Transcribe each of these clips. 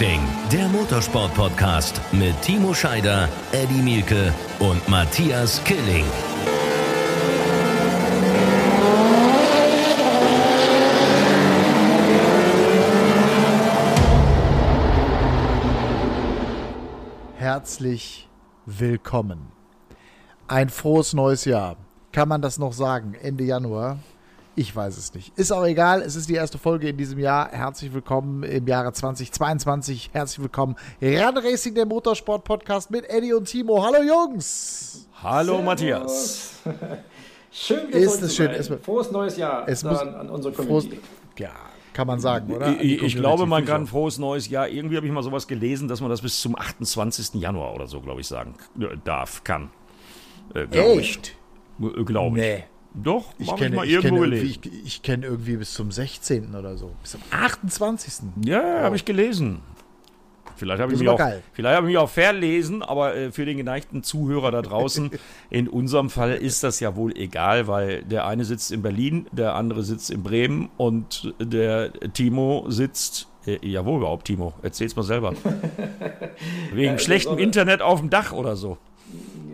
Racing, der Motorsport-Podcast mit Timo Scheider, Eddie Mielke und Matthias Killing. Herzlich willkommen. Ein frohes neues Jahr. Kann man das noch sagen? Ende Januar? Ich weiß es nicht. Ist auch egal. Es ist die erste Folge in diesem Jahr. Herzlich willkommen im Jahre 2022. Herzlich willkommen. Run Racing, der Motorsport-Podcast mit Eddie und Timo. Hallo Jungs. Hallo Servus. Matthias. schön, wieder ist es schön. Es, Frohes neues Jahr es muss, an unsere Community. Frohes, ja, kann man sagen, oder? Ich, ich glaube, man kann frohes neues Jahr. Irgendwie habe ich mal sowas gelesen, dass man das bis zum 28. Januar oder so, glaube ich, sagen darf, kann. Äh, Echt? Ich. Glaube ich. Nee. Doch, ich kenne mal irgendwo ich Ich, ich kenne irgendwie bis zum 16. oder so. Bis zum 28. Ja, wow. habe ich gelesen. Vielleicht habe ich, mich auch, vielleicht hab ich mich auch verlesen, aber äh, für den geneigten Zuhörer da draußen, in unserem Fall ist das ja wohl egal, weil der eine sitzt in Berlin, der andere sitzt in Bremen und der Timo sitzt äh, jawohl, überhaupt, Timo. Erzähl's mal selber. Wegen ja, schlechtem Internet auf dem Dach oder so.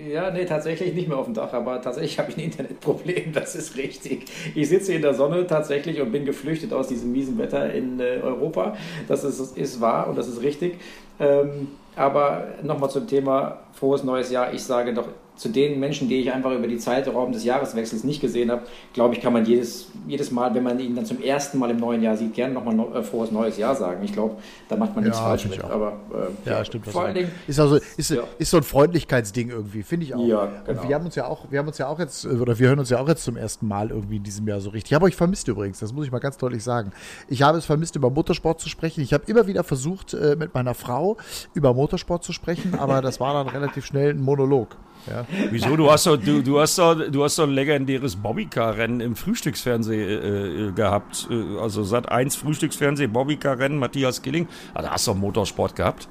Ja, nee, tatsächlich nicht mehr auf dem Dach, aber tatsächlich habe ich ein Internetproblem, das ist richtig. Ich sitze in der Sonne tatsächlich und bin geflüchtet aus diesem miesen Wetter in äh, Europa. Das ist, ist wahr und das ist richtig. Ähm, aber nochmal zum Thema frohes neues Jahr. Ich sage doch zu den Menschen, die ich einfach über die Zeitraum des Jahreswechsels nicht gesehen habe, glaube ich, kann man jedes, jedes Mal, wenn man ihn dann zum ersten Mal im neuen Jahr sieht, gerne nochmal no, äh, frohes neues Jahr sagen. Ich glaube, da macht man nichts ja, falsch mit. Aber äh, ja, stimmt. Vor allen Dingen ist also ist, ja. ist so ein Freundlichkeitsding irgendwie, finde ich auch. Ja, genau. Und wir haben uns ja auch, wir haben uns ja auch jetzt oder wir hören uns ja auch jetzt zum ersten Mal irgendwie in diesem Jahr so richtig. Ich habe euch vermisst übrigens. Das muss ich mal ganz deutlich sagen. Ich habe es vermisst, über Motorsport zu sprechen. Ich habe immer wieder versucht, äh, mit meiner Frau über Motorsport zu sprechen, aber das war dann relativ schnell ein Monolog. Ja. Wieso? Du hast doch, du, du hast doch, du hast doch ein legendäres Bobbycar-Rennen im Frühstücksfernsehen äh, äh gehabt. Äh, also Sat 1 Frühstücksfernsehen, Bobbycar-Rennen, Matthias Killing. Ah, da hast du Motorsport gehabt.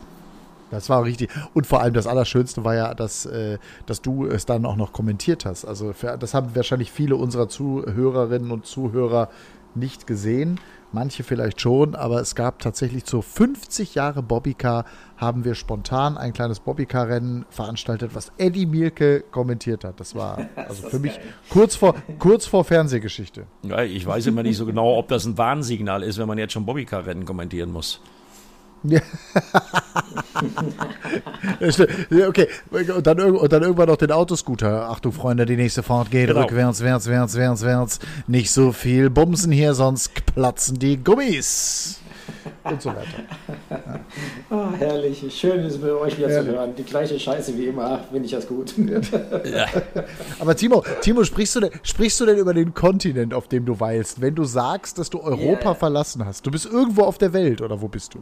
Das war richtig. Und vor allem das Allerschönste war ja, dass, äh, dass du es dann auch noch kommentiert hast. Also das haben wahrscheinlich viele unserer Zuhörerinnen und Zuhörer nicht gesehen manche vielleicht schon, aber es gab tatsächlich zu 50 Jahre Bobbycar haben wir spontan ein kleines Bobbycar-Rennen veranstaltet, was Eddie Mielke kommentiert hat. Das war also das für mich kurz vor, kurz vor Fernsehgeschichte. Ja, ich weiß immer nicht so genau, ob das ein Warnsignal ist, wenn man jetzt schon Bobbycar-Rennen kommentieren muss. Ja. okay, und dann, und dann irgendwann noch den Autoscooter. Achtung, Freunde, die nächste Fahrt geht genau. rückwärts, wärts, wärts, wärts, wärts. Nicht so viel Bumsen hier, sonst platzen die Gummis. Und so weiter. Ja. Oh, herrlich. Schön ist mit euch wieder ja. zu hören. Die gleiche Scheiße wie immer. Finde ich das gut. Ja. Aber Timo, Timo sprichst, du denn, sprichst du denn über den Kontinent, auf dem du weilst, wenn du sagst, dass du Europa verlassen hast? Du bist irgendwo auf der Welt oder wo bist du?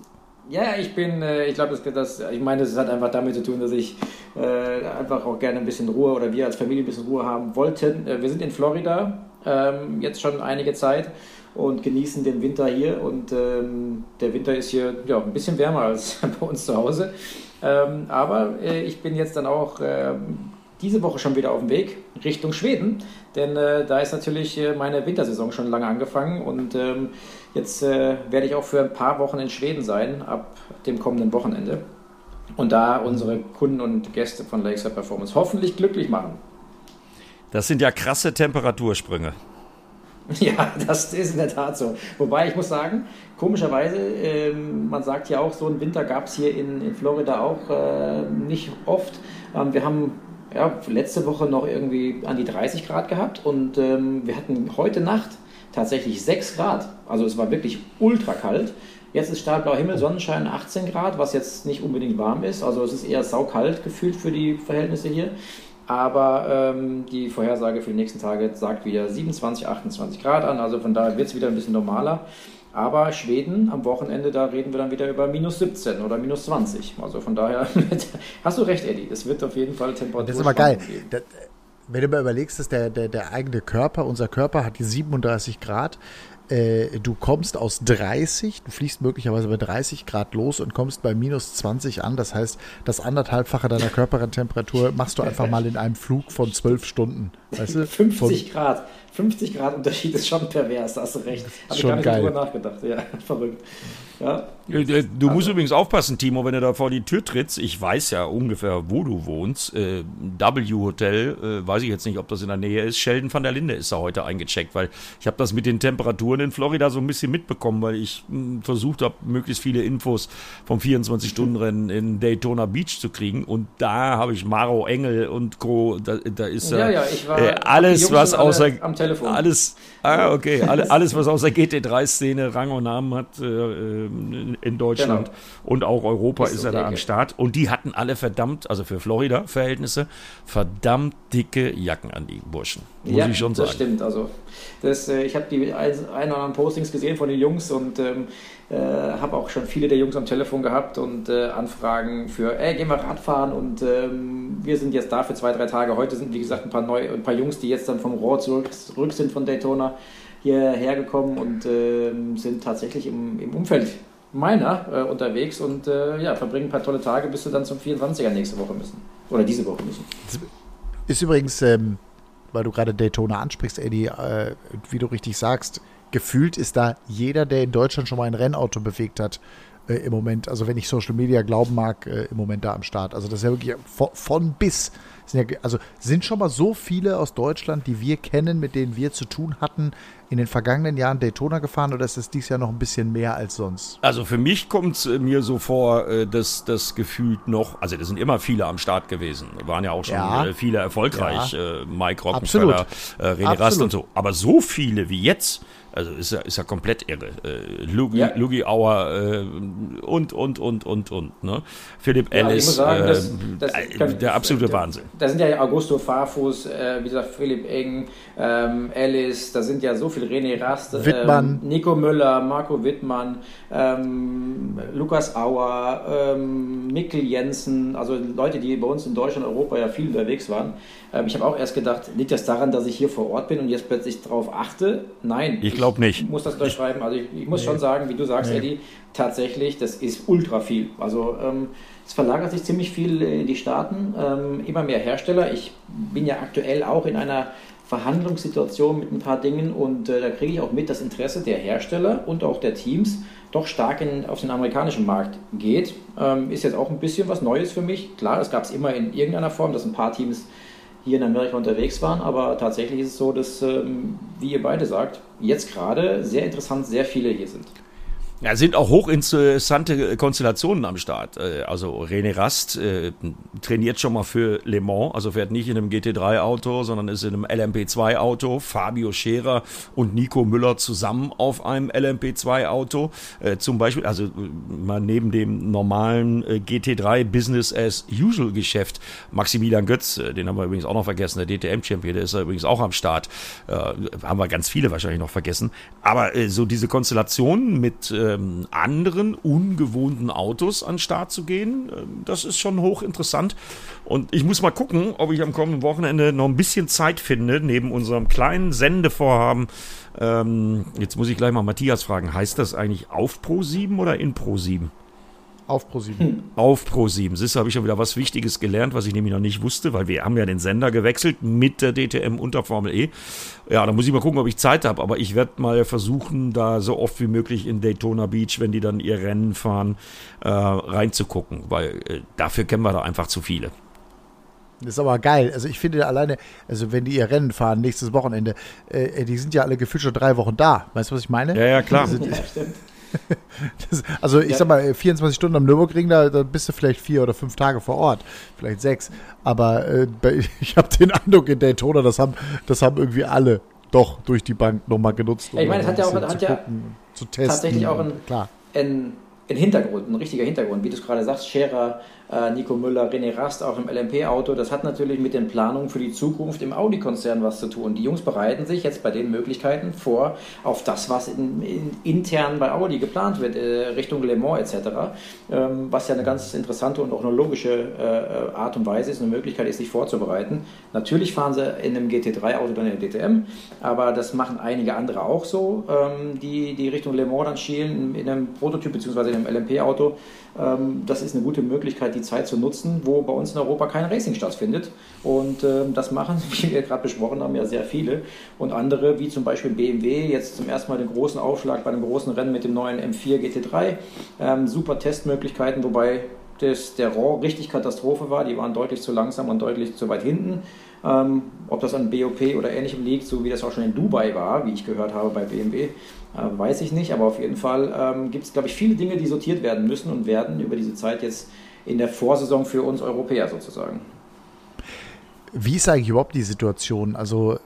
Ja, ich bin, äh, ich glaube, das, ich meine, das hat einfach damit zu tun, dass ich äh, einfach auch gerne ein bisschen Ruhe oder wir als Familie ein bisschen Ruhe haben wollten. Äh, wir sind in Florida ähm, jetzt schon einige Zeit und genießen den Winter hier und ähm, der Winter ist hier ja, ein bisschen wärmer als bei uns zu Hause. Ähm, aber äh, ich bin jetzt dann auch ähm, diese Woche schon wieder auf dem Weg Richtung Schweden, denn äh, da ist natürlich äh, meine Wintersaison schon lange angefangen und ähm, Jetzt äh, werde ich auch für ein paar Wochen in Schweden sein, ab dem kommenden Wochenende. Und da unsere Kunden und Gäste von Lakeside Performance hoffentlich glücklich machen. Das sind ja krasse Temperatursprünge. Ja, das ist in der Tat so. Wobei ich muss sagen, komischerweise, ähm, man sagt ja auch, so einen Winter gab es hier in, in, Florida auch äh, nicht oft. Ähm, wir haben ja, letzte Woche noch irgendwie an die 30 Grad gehabt und ähm, wir hatten heute Nacht tatsächlich 6 Grad. Also es war wirklich ultra kalt. Jetzt ist stahlblauer Himmel, Sonnenschein 18 Grad, was jetzt nicht unbedingt warm ist. Also es ist eher saukalt gefühlt für die Verhältnisse hier. Aber ähm, die Vorhersage für die nächsten Tage sagt wieder 27, 28 Grad an. Also von daher wird es wieder ein bisschen normaler. Aber Schweden am Wochenende, da reden wir dann wieder über minus 17 oder minus 20. Also von daher hast du recht, Eddie. Es wird auf jeden Fall Temperatur. Das ist aber geil. Das, wenn du mal überlegst, dass der, der, der eigene Körper, unser Körper hat die 37 Grad. Äh, du kommst aus 30, du fliegst möglicherweise bei 30 Grad los und kommst bei minus 20 an. Das heißt, das anderthalbfache deiner Körpertemperatur machst du einfach mal in einem Flug von zwölf Stunden. Weißt du? 50 Grad. 50 Grad Unterschied ist schon pervers, hast du recht. Habe ich gar nicht geil. drüber nachgedacht. Ja, verrückt. Ja. Äh, du musst also. übrigens aufpassen, Timo, wenn du da vor die Tür trittst. Ich weiß ja ungefähr, wo du wohnst. Äh, W Hotel, äh, weiß ich jetzt nicht, ob das in der Nähe ist. Sheldon van der Linde ist da heute eingecheckt, weil ich habe das mit den Temperaturen in Florida so ein bisschen mitbekommen, weil ich hm, versucht habe, möglichst viele Infos vom 24-Stunden-Rennen in Daytona Beach zu kriegen. Und da habe ich Maro Engel und Co. Da, da ist ja, ja, ich war äh, alles, was außer am Telefon. Alles, ah, okay, alle, alles, was außer GT3-Szene Rang und Namen hat. Äh, in Deutschland genau. und auch Europa ist, ist er da am Start. Und die hatten alle verdammt, also für Florida-Verhältnisse, verdammt dicke Jacken an die Burschen. Muss ja, ich schon sagen. Das stimmt. Also, das, äh, ich habe die ein oder anderen Postings gesehen von den Jungs und ähm, äh, habe auch schon viele der Jungs am Telefon gehabt und äh, Anfragen für, ey, gehen wir Radfahren und ähm, wir sind jetzt da für zwei, drei Tage. Heute sind, wie gesagt, ein paar, neu, ein paar Jungs, die jetzt dann vom Rohr zurück, zurück sind von Daytona hierher gekommen und äh, sind tatsächlich im, im Umfeld meiner äh, unterwegs und äh, ja, verbringen ein paar tolle Tage, bis sie dann zum 24er nächste Woche müssen. Oder diese Woche müssen. Ist übrigens, ähm, weil du gerade Daytona ansprichst, Eddie, äh, wie du richtig sagst, gefühlt ist da jeder, der in Deutschland schon mal ein Rennauto bewegt hat, äh, im Moment, also wenn ich Social Media glauben mag, äh, im Moment da am Start. Also das ist ja wirklich von, von bis sind ja, also sind schon mal so viele aus Deutschland, die wir kennen, mit denen wir zu tun hatten, in den vergangenen Jahren Daytona gefahren oder ist es dieses Jahr noch ein bisschen mehr als sonst? Also für mich kommt es mir so vor, äh, dass das gefühlt noch, also da sind immer viele am Start gewesen, waren ja auch schon ja. Äh, viele erfolgreich, ja. Mike Rockenfeller, René Rast und so, aber so viele wie jetzt, also ist ja, ist ja komplett irre. Äh, Lugi, ja. Lugi Auer äh, und, und, und, und, und. Ne? Philipp ja, Ellis, sagen, äh, das kann, der absolute Wahnsinn. Da sind ja Augusto Farfus, äh, wie gesagt, Philipp Eng, ähm, Ellis, da sind ja so viele, René Rast, ähm, Nico Müller, Marco Wittmann, ähm, Lukas Auer, ähm, Mikkel Jensen, also Leute, die bei uns in Deutschland und Europa ja viel unterwegs waren. Ähm, ich habe auch erst gedacht, liegt das daran, dass ich hier vor Ort bin und jetzt plötzlich darauf achte? Nein. Ich glaube nicht. Ich muss das unterschreiben. Also ich, ich muss nee. schon sagen, wie du sagst, nee. Eddie, tatsächlich, das ist ultra viel. Also ähm, es verlagert sich ziemlich viel in die Staaten, ähm, immer mehr Hersteller. Ich bin ja aktuell auch in einer Verhandlungssituation mit ein paar Dingen und äh, da kriege ich auch mit, das Interesse der Hersteller und auch der Teams doch stark in, auf den amerikanischen Markt geht. Ähm, ist jetzt auch ein bisschen was Neues für mich. Klar, es gab es immer in irgendeiner Form, dass ein paar Teams hier in Amerika unterwegs waren, aber tatsächlich ist es so, dass, ähm, wie ihr beide sagt, jetzt gerade sehr interessant sehr viele hier sind. Ja, sind auch hochinteressante Konstellationen am Start. Äh, also René Rast äh, trainiert schon mal für Le Mans, also fährt nicht in einem GT3-Auto, sondern ist in einem LMP2-Auto. Fabio Scherer und Nico Müller zusammen auf einem LMP2-Auto. Äh, zum Beispiel, also mal neben dem normalen GT3 Business as Usual Geschäft. Maximilian Götz, den haben wir übrigens auch noch vergessen, der DTM-Champion, der ist ja übrigens auch am Start. haben wir ganz viele wahrscheinlich noch vergessen. Aber so diese Konstellation mit ähm, anderen ungewohnten Autos an den Start zu gehen. Ähm, das ist schon hochinteressant. Und ich muss mal gucken, ob ich am kommenden Wochenende noch ein bisschen Zeit finde, neben unserem kleinen Sendevorhaben. Ähm, jetzt muss ich gleich mal Matthias fragen, heißt das eigentlich auf Pro 7 oder in Pro 7? Auf Pro7. Hm. Auf Pro7. Siehst du, habe ich schon wieder was Wichtiges gelernt, was ich nämlich noch nicht wusste, weil wir haben ja den Sender gewechselt mit der DTM unter Formel E. Ja, da muss ich mal gucken, ob ich Zeit habe, aber ich werde mal versuchen, da so oft wie möglich in Daytona Beach, wenn die dann ihr Rennen fahren, äh, reinzugucken, weil äh, dafür kennen wir da einfach zu viele. Das ist aber geil. Also ich finde alleine, also wenn die ihr Rennen fahren nächstes Wochenende, äh, die sind ja alle gefühlt schon drei Wochen da. Weißt du, was ich meine? Ja, ja, klar. Sind, ja, stimmt. das, also ich ja. sag mal, 24 Stunden am Nürburgring, da, da, bist du vielleicht vier oder fünf Tage vor Ort, vielleicht sechs. Aber äh, ich habe den Eindruck in Daytona, das haben, das haben irgendwie alle doch durch die Bank nochmal genutzt. Um ich meine, es hat ja auch hat ja gucken, zu testen. tatsächlich auch ein, klar. ein, ein Hintergrund, ein richtiger Hintergrund, wie du es gerade sagst, Scherer Nico Müller, René Rast auch im LMP-Auto. Das hat natürlich mit den Planungen für die Zukunft im Audi-Konzern was zu tun. Die Jungs bereiten sich jetzt bei den Möglichkeiten vor auf das, was in, in, intern bei Audi geplant wird, äh, Richtung Le Mans etc., ähm, was ja eine ganz interessante und auch eine logische äh, Art und Weise ist, eine Möglichkeit ist, sich vorzubereiten. Natürlich fahren sie in einem GT3-Auto dann in der DTM, aber das machen einige andere auch so, ähm, die, die Richtung Le Mans dann schielen in einem Prototyp bzw. in einem LMP-Auto. Ähm, das ist eine gute Möglichkeit, die Zeit zu nutzen, wo bei uns in Europa kein Racing stattfindet. Und ähm, das machen, wie wir gerade besprochen haben, ja sehr viele. Und andere, wie zum Beispiel BMW, jetzt zum ersten Mal den großen Aufschlag bei einem großen Rennen mit dem neuen M4 GT3. Ähm, super Testmöglichkeiten, wobei das, der Raw richtig Katastrophe war. Die waren deutlich zu langsam und deutlich zu weit hinten. Ähm, ob das an BOP oder ähnlichem liegt, so wie das auch schon in Dubai war, wie ich gehört habe bei BMW, äh, weiß ich nicht, aber auf jeden Fall ähm, gibt es, glaube ich, viele Dinge, die sortiert werden müssen und werden über diese Zeit jetzt in der Vorsaison für uns Europäer sozusagen. Wie ist eigentlich überhaupt die Situation? Also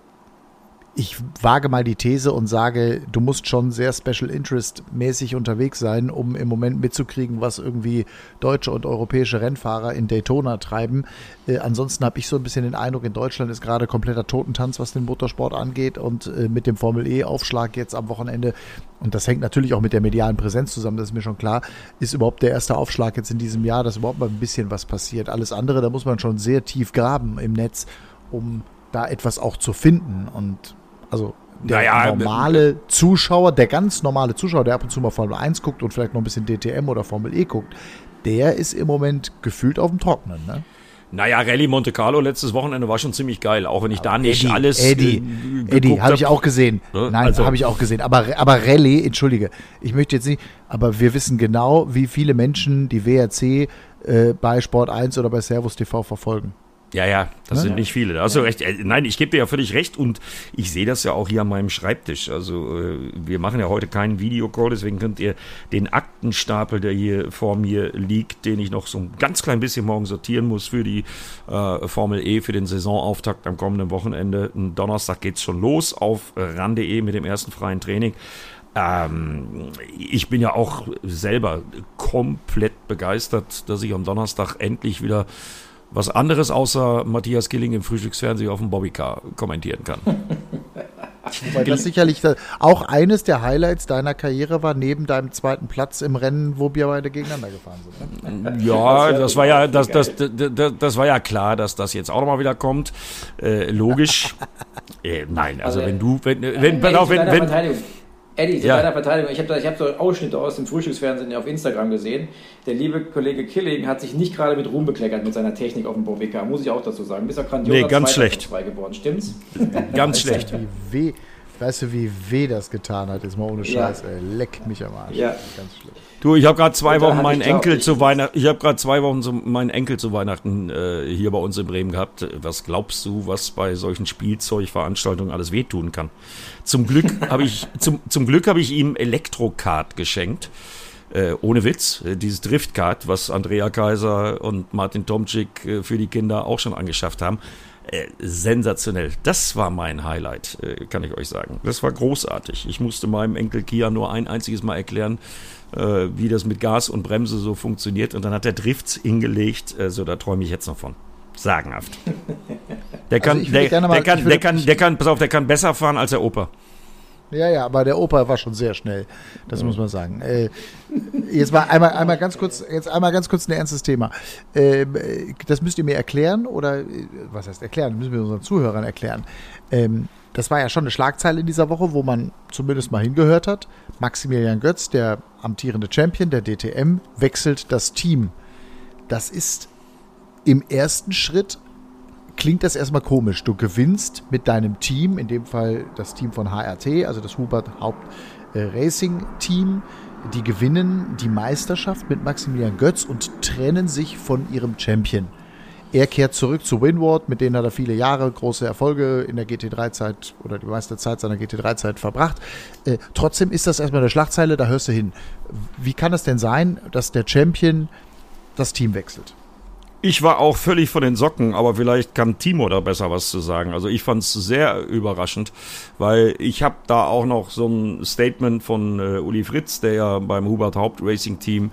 ich wage mal die These und sage, du musst schon sehr Special Interest mäßig unterwegs sein, um im Moment mitzukriegen, was irgendwie deutsche und europäische Rennfahrer in Daytona treiben. Äh, ansonsten habe ich so ein bisschen den Eindruck, in Deutschland ist gerade kompletter Totentanz, was den Motorsport angeht und äh, mit dem Formel E-Aufschlag jetzt am Wochenende, und das hängt natürlich auch mit der medialen Präsenz zusammen, das ist mir schon klar, ist überhaupt der erste Aufschlag jetzt in diesem Jahr, dass überhaupt mal ein bisschen was passiert. Alles andere, da muss man schon sehr tief graben im Netz, um da etwas auch zu finden und also der naja, normale Zuschauer, der ganz normale Zuschauer, der ab und zu mal Formel 1 guckt und vielleicht noch ein bisschen DTM oder Formel E guckt, der ist im Moment gefühlt auf dem Trocknen, ne? Naja, Rallye Monte Carlo letztes Wochenende war schon ziemlich geil, auch wenn ich aber da nicht Eddie, alles. Eddie, äh, Eddie, habe ich auch gesehen. Ne? Nein, also, habe ich auch gesehen. Aber, aber Rallye, entschuldige, ich möchte jetzt nicht, aber wir wissen genau, wie viele Menschen die WRC äh, bei Sport 1 oder bei Servus TV verfolgen. Ja, ja, das ja, sind nicht viele. Hast du recht. Äh, nein, ich gebe dir ja völlig recht und ich sehe das ja auch hier an meinem Schreibtisch. Also äh, wir machen ja heute keinen Videocall, deswegen könnt ihr den Aktenstapel, der hier vor mir liegt, den ich noch so ein ganz klein bisschen morgen sortieren muss für die äh, Formel E, für den Saisonauftakt am kommenden Wochenende. Am Donnerstag geht's schon los auf ran.de mit dem ersten freien Training. Ähm, ich bin ja auch selber komplett begeistert, dass ich am Donnerstag endlich wieder was anderes außer Matthias Killing im Frühstücksfernsehen auf dem Bobbycar kommentieren kann. Wobei das sicherlich auch eines der Highlights deiner Karriere war, neben deinem zweiten Platz im Rennen, wo wir beide gegeneinander gefahren sind. Ne? Ja, das war ja, das, das, das, das, war ja klar, dass das jetzt auch nochmal wieder kommt. Äh, logisch. äh, nein, also, also wenn du, wenn, wenn, wenn, wenn, wenn, Eddie, zu ja. deiner Verteidigung, ich habe hab so Ausschnitte aus dem Frühstücksfernsehen auf Instagram gesehen. Der liebe Kollege Killing hat sich nicht gerade mit Ruhm bekleckert mit seiner Technik auf dem Bovika, muss ich auch dazu sagen. Bist auch grandios nee, ganz schlecht. geworden, stimmt's? ganz schlecht. Wie weh, weißt du, wie weh das getan hat? Ist mal ohne Scheiß, ja. ey. Leck mich am Arsch. Ja. Ganz schlecht. Du, ich habe gerade zwei Wochen meinen Enkel zu Weihnachten. Ich habe gerade zwei Wochen zu, meinen Enkel zu Weihnachten äh, hier bei uns in Bremen gehabt. Was glaubst du, was bei solchen Spielzeugveranstaltungen alles wehtun kann? Zum Glück habe ich zum, zum Glück habe ich ihm Elektrokart geschenkt. Äh, ohne Witz, äh, dieses Driftkart, was Andrea Kaiser und Martin Tomczyk äh, für die Kinder auch schon angeschafft haben. Äh, sensationell. Das war mein Highlight, äh, kann ich euch sagen. Das war großartig. Ich musste meinem Enkel Kia nur ein einziges Mal erklären, äh, wie das mit Gas und Bremse so funktioniert. Und dann hat er Drifts hingelegt. so, da träume ich jetzt noch von. Sagenhaft. Der kann, also der, der, kann, der kann, der kann, pass auf, der kann besser fahren als der Opa. Ja, ja, aber der Opa war schon sehr schnell. Das muss man sagen. Äh, jetzt mal einmal, einmal ganz kurz, jetzt einmal ganz kurz ein ernstes Thema. Äh, das müsst ihr mir erklären oder was heißt erklären? Das müssen wir unseren Zuhörern erklären. Ähm, das war ja schon eine Schlagzeile in dieser Woche, wo man zumindest mal hingehört hat. Maximilian Götz, der amtierende Champion der DTM, wechselt das Team. Das ist im ersten Schritt klingt das erstmal komisch. Du gewinnst mit deinem Team, in dem Fall das Team von HRT, also das Hubert Haupt äh, Racing Team, die gewinnen die Meisterschaft mit Maximilian Götz und trennen sich von ihrem Champion. Er kehrt zurück zu Winward, mit denen hat er viele Jahre große Erfolge in der GT3-Zeit oder die meiste Zeit seiner GT3-Zeit verbracht. Äh, trotzdem ist das erstmal eine Schlagzeile, da hörst du hin. Wie kann es denn sein, dass der Champion das Team wechselt? Ich war auch völlig von den Socken, aber vielleicht kann Timo da besser was zu sagen. Also ich fand es sehr überraschend, weil ich habe da auch noch so ein Statement von äh, Uli Fritz, der ja beim Hubert Haupt Racing Team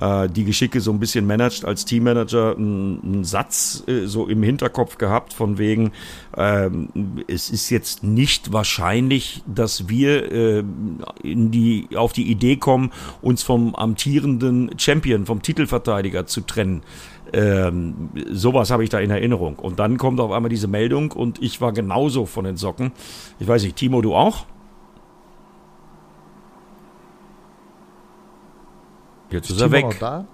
äh, die Geschicke so ein bisschen managt als Teammanager, einen Satz äh, so im Hinterkopf gehabt von wegen, ähm, es ist jetzt nicht wahrscheinlich, dass wir äh, in die, auf die Idee kommen, uns vom amtierenden Champion, vom Titelverteidiger zu trennen. Ähm, sowas habe ich da in Erinnerung. Und dann kommt auf einmal diese Meldung und ich war genauso von den Socken. Ich weiß nicht, Timo, du auch? Jetzt ist, ist er weg. Da?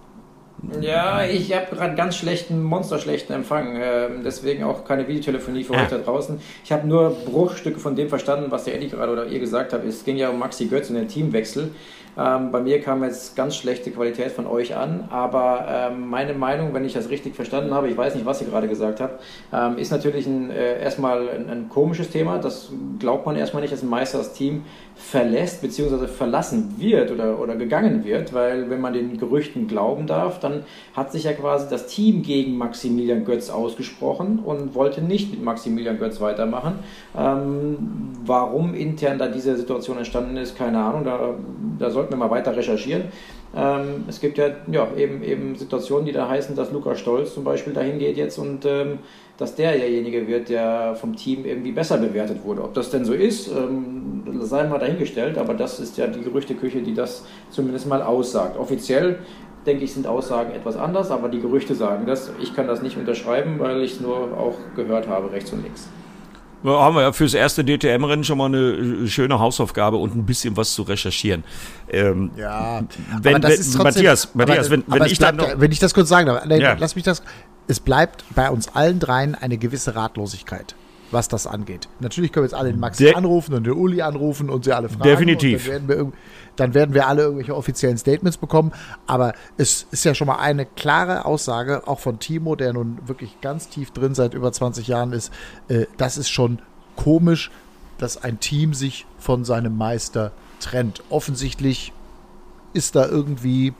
Ja, ich habe gerade ganz schlechten, monsterschlechten Empfang. Äh, deswegen auch keine Videotelefonie für ah. heute da draußen. Ich habe nur Bruchstücke von dem verstanden, was der Eddie gerade oder ihr gesagt habt. Es ging ja um Maxi Götz und den Teamwechsel. Ähm, bei mir kam jetzt ganz schlechte Qualität von euch an, aber ähm, meine Meinung, wenn ich das richtig verstanden habe, ich weiß nicht, was ihr gerade gesagt habt, ähm, ist natürlich ein, äh, erstmal ein, ein, komisches Thema. Das glaubt man erstmal nicht, dass ein Meister das Team verlässt bzw. verlassen wird oder, oder gegangen wird, weil wenn man den Gerüchten glauben darf, dann hat sich ja quasi das Team gegen Maximilian Götz ausgesprochen und wollte nicht mit Maximilian Götz weitermachen. Ähm, warum intern da diese Situation entstanden ist, keine Ahnung, da, da sollten wir mal weiter recherchieren. Ähm, es gibt ja, ja eben, eben Situationen, die da heißen, dass Lukas Stolz zum Beispiel dahin geht jetzt und ähm, dass der derjenige wird, der vom Team irgendwie besser bewertet wurde. Ob das denn so ist, ähm, sei mal dahingestellt, aber das ist ja die Gerüchteküche, die das zumindest mal aussagt. Offiziell denke ich, sind Aussagen etwas anders, aber die Gerüchte sagen das. Ich kann das nicht unterschreiben, weil ich es nur auch gehört habe, rechts und links. Da haben wir ja fürs erste DTM-Rennen schon mal eine äh, schöne Hausaufgabe und ein bisschen was zu recherchieren. Ähm, ja, wenn, aber das ist trotzdem, Matthias, Matthias, aber, wenn, wenn ich bleibt, noch, wenn ich das kurz sagen darf, nee, ja. lass mich das. Es bleibt bei uns allen dreien eine gewisse Ratlosigkeit was das angeht. Natürlich können wir jetzt alle den Max De anrufen und den Uli anrufen und sie alle fragen. Definitiv. Dann werden, wir, alle irgendwelche offiziellen Statements bekommen. Aber es ist ja schon mal eine klare Aussage, auch von Timo, der nun wirklich ganz tief drin seit über 20 Jahren ist. Äh, das ist schon komisch, dass ein Team sich von seinem Meister trennt. Offensichtlich ist da irgendwie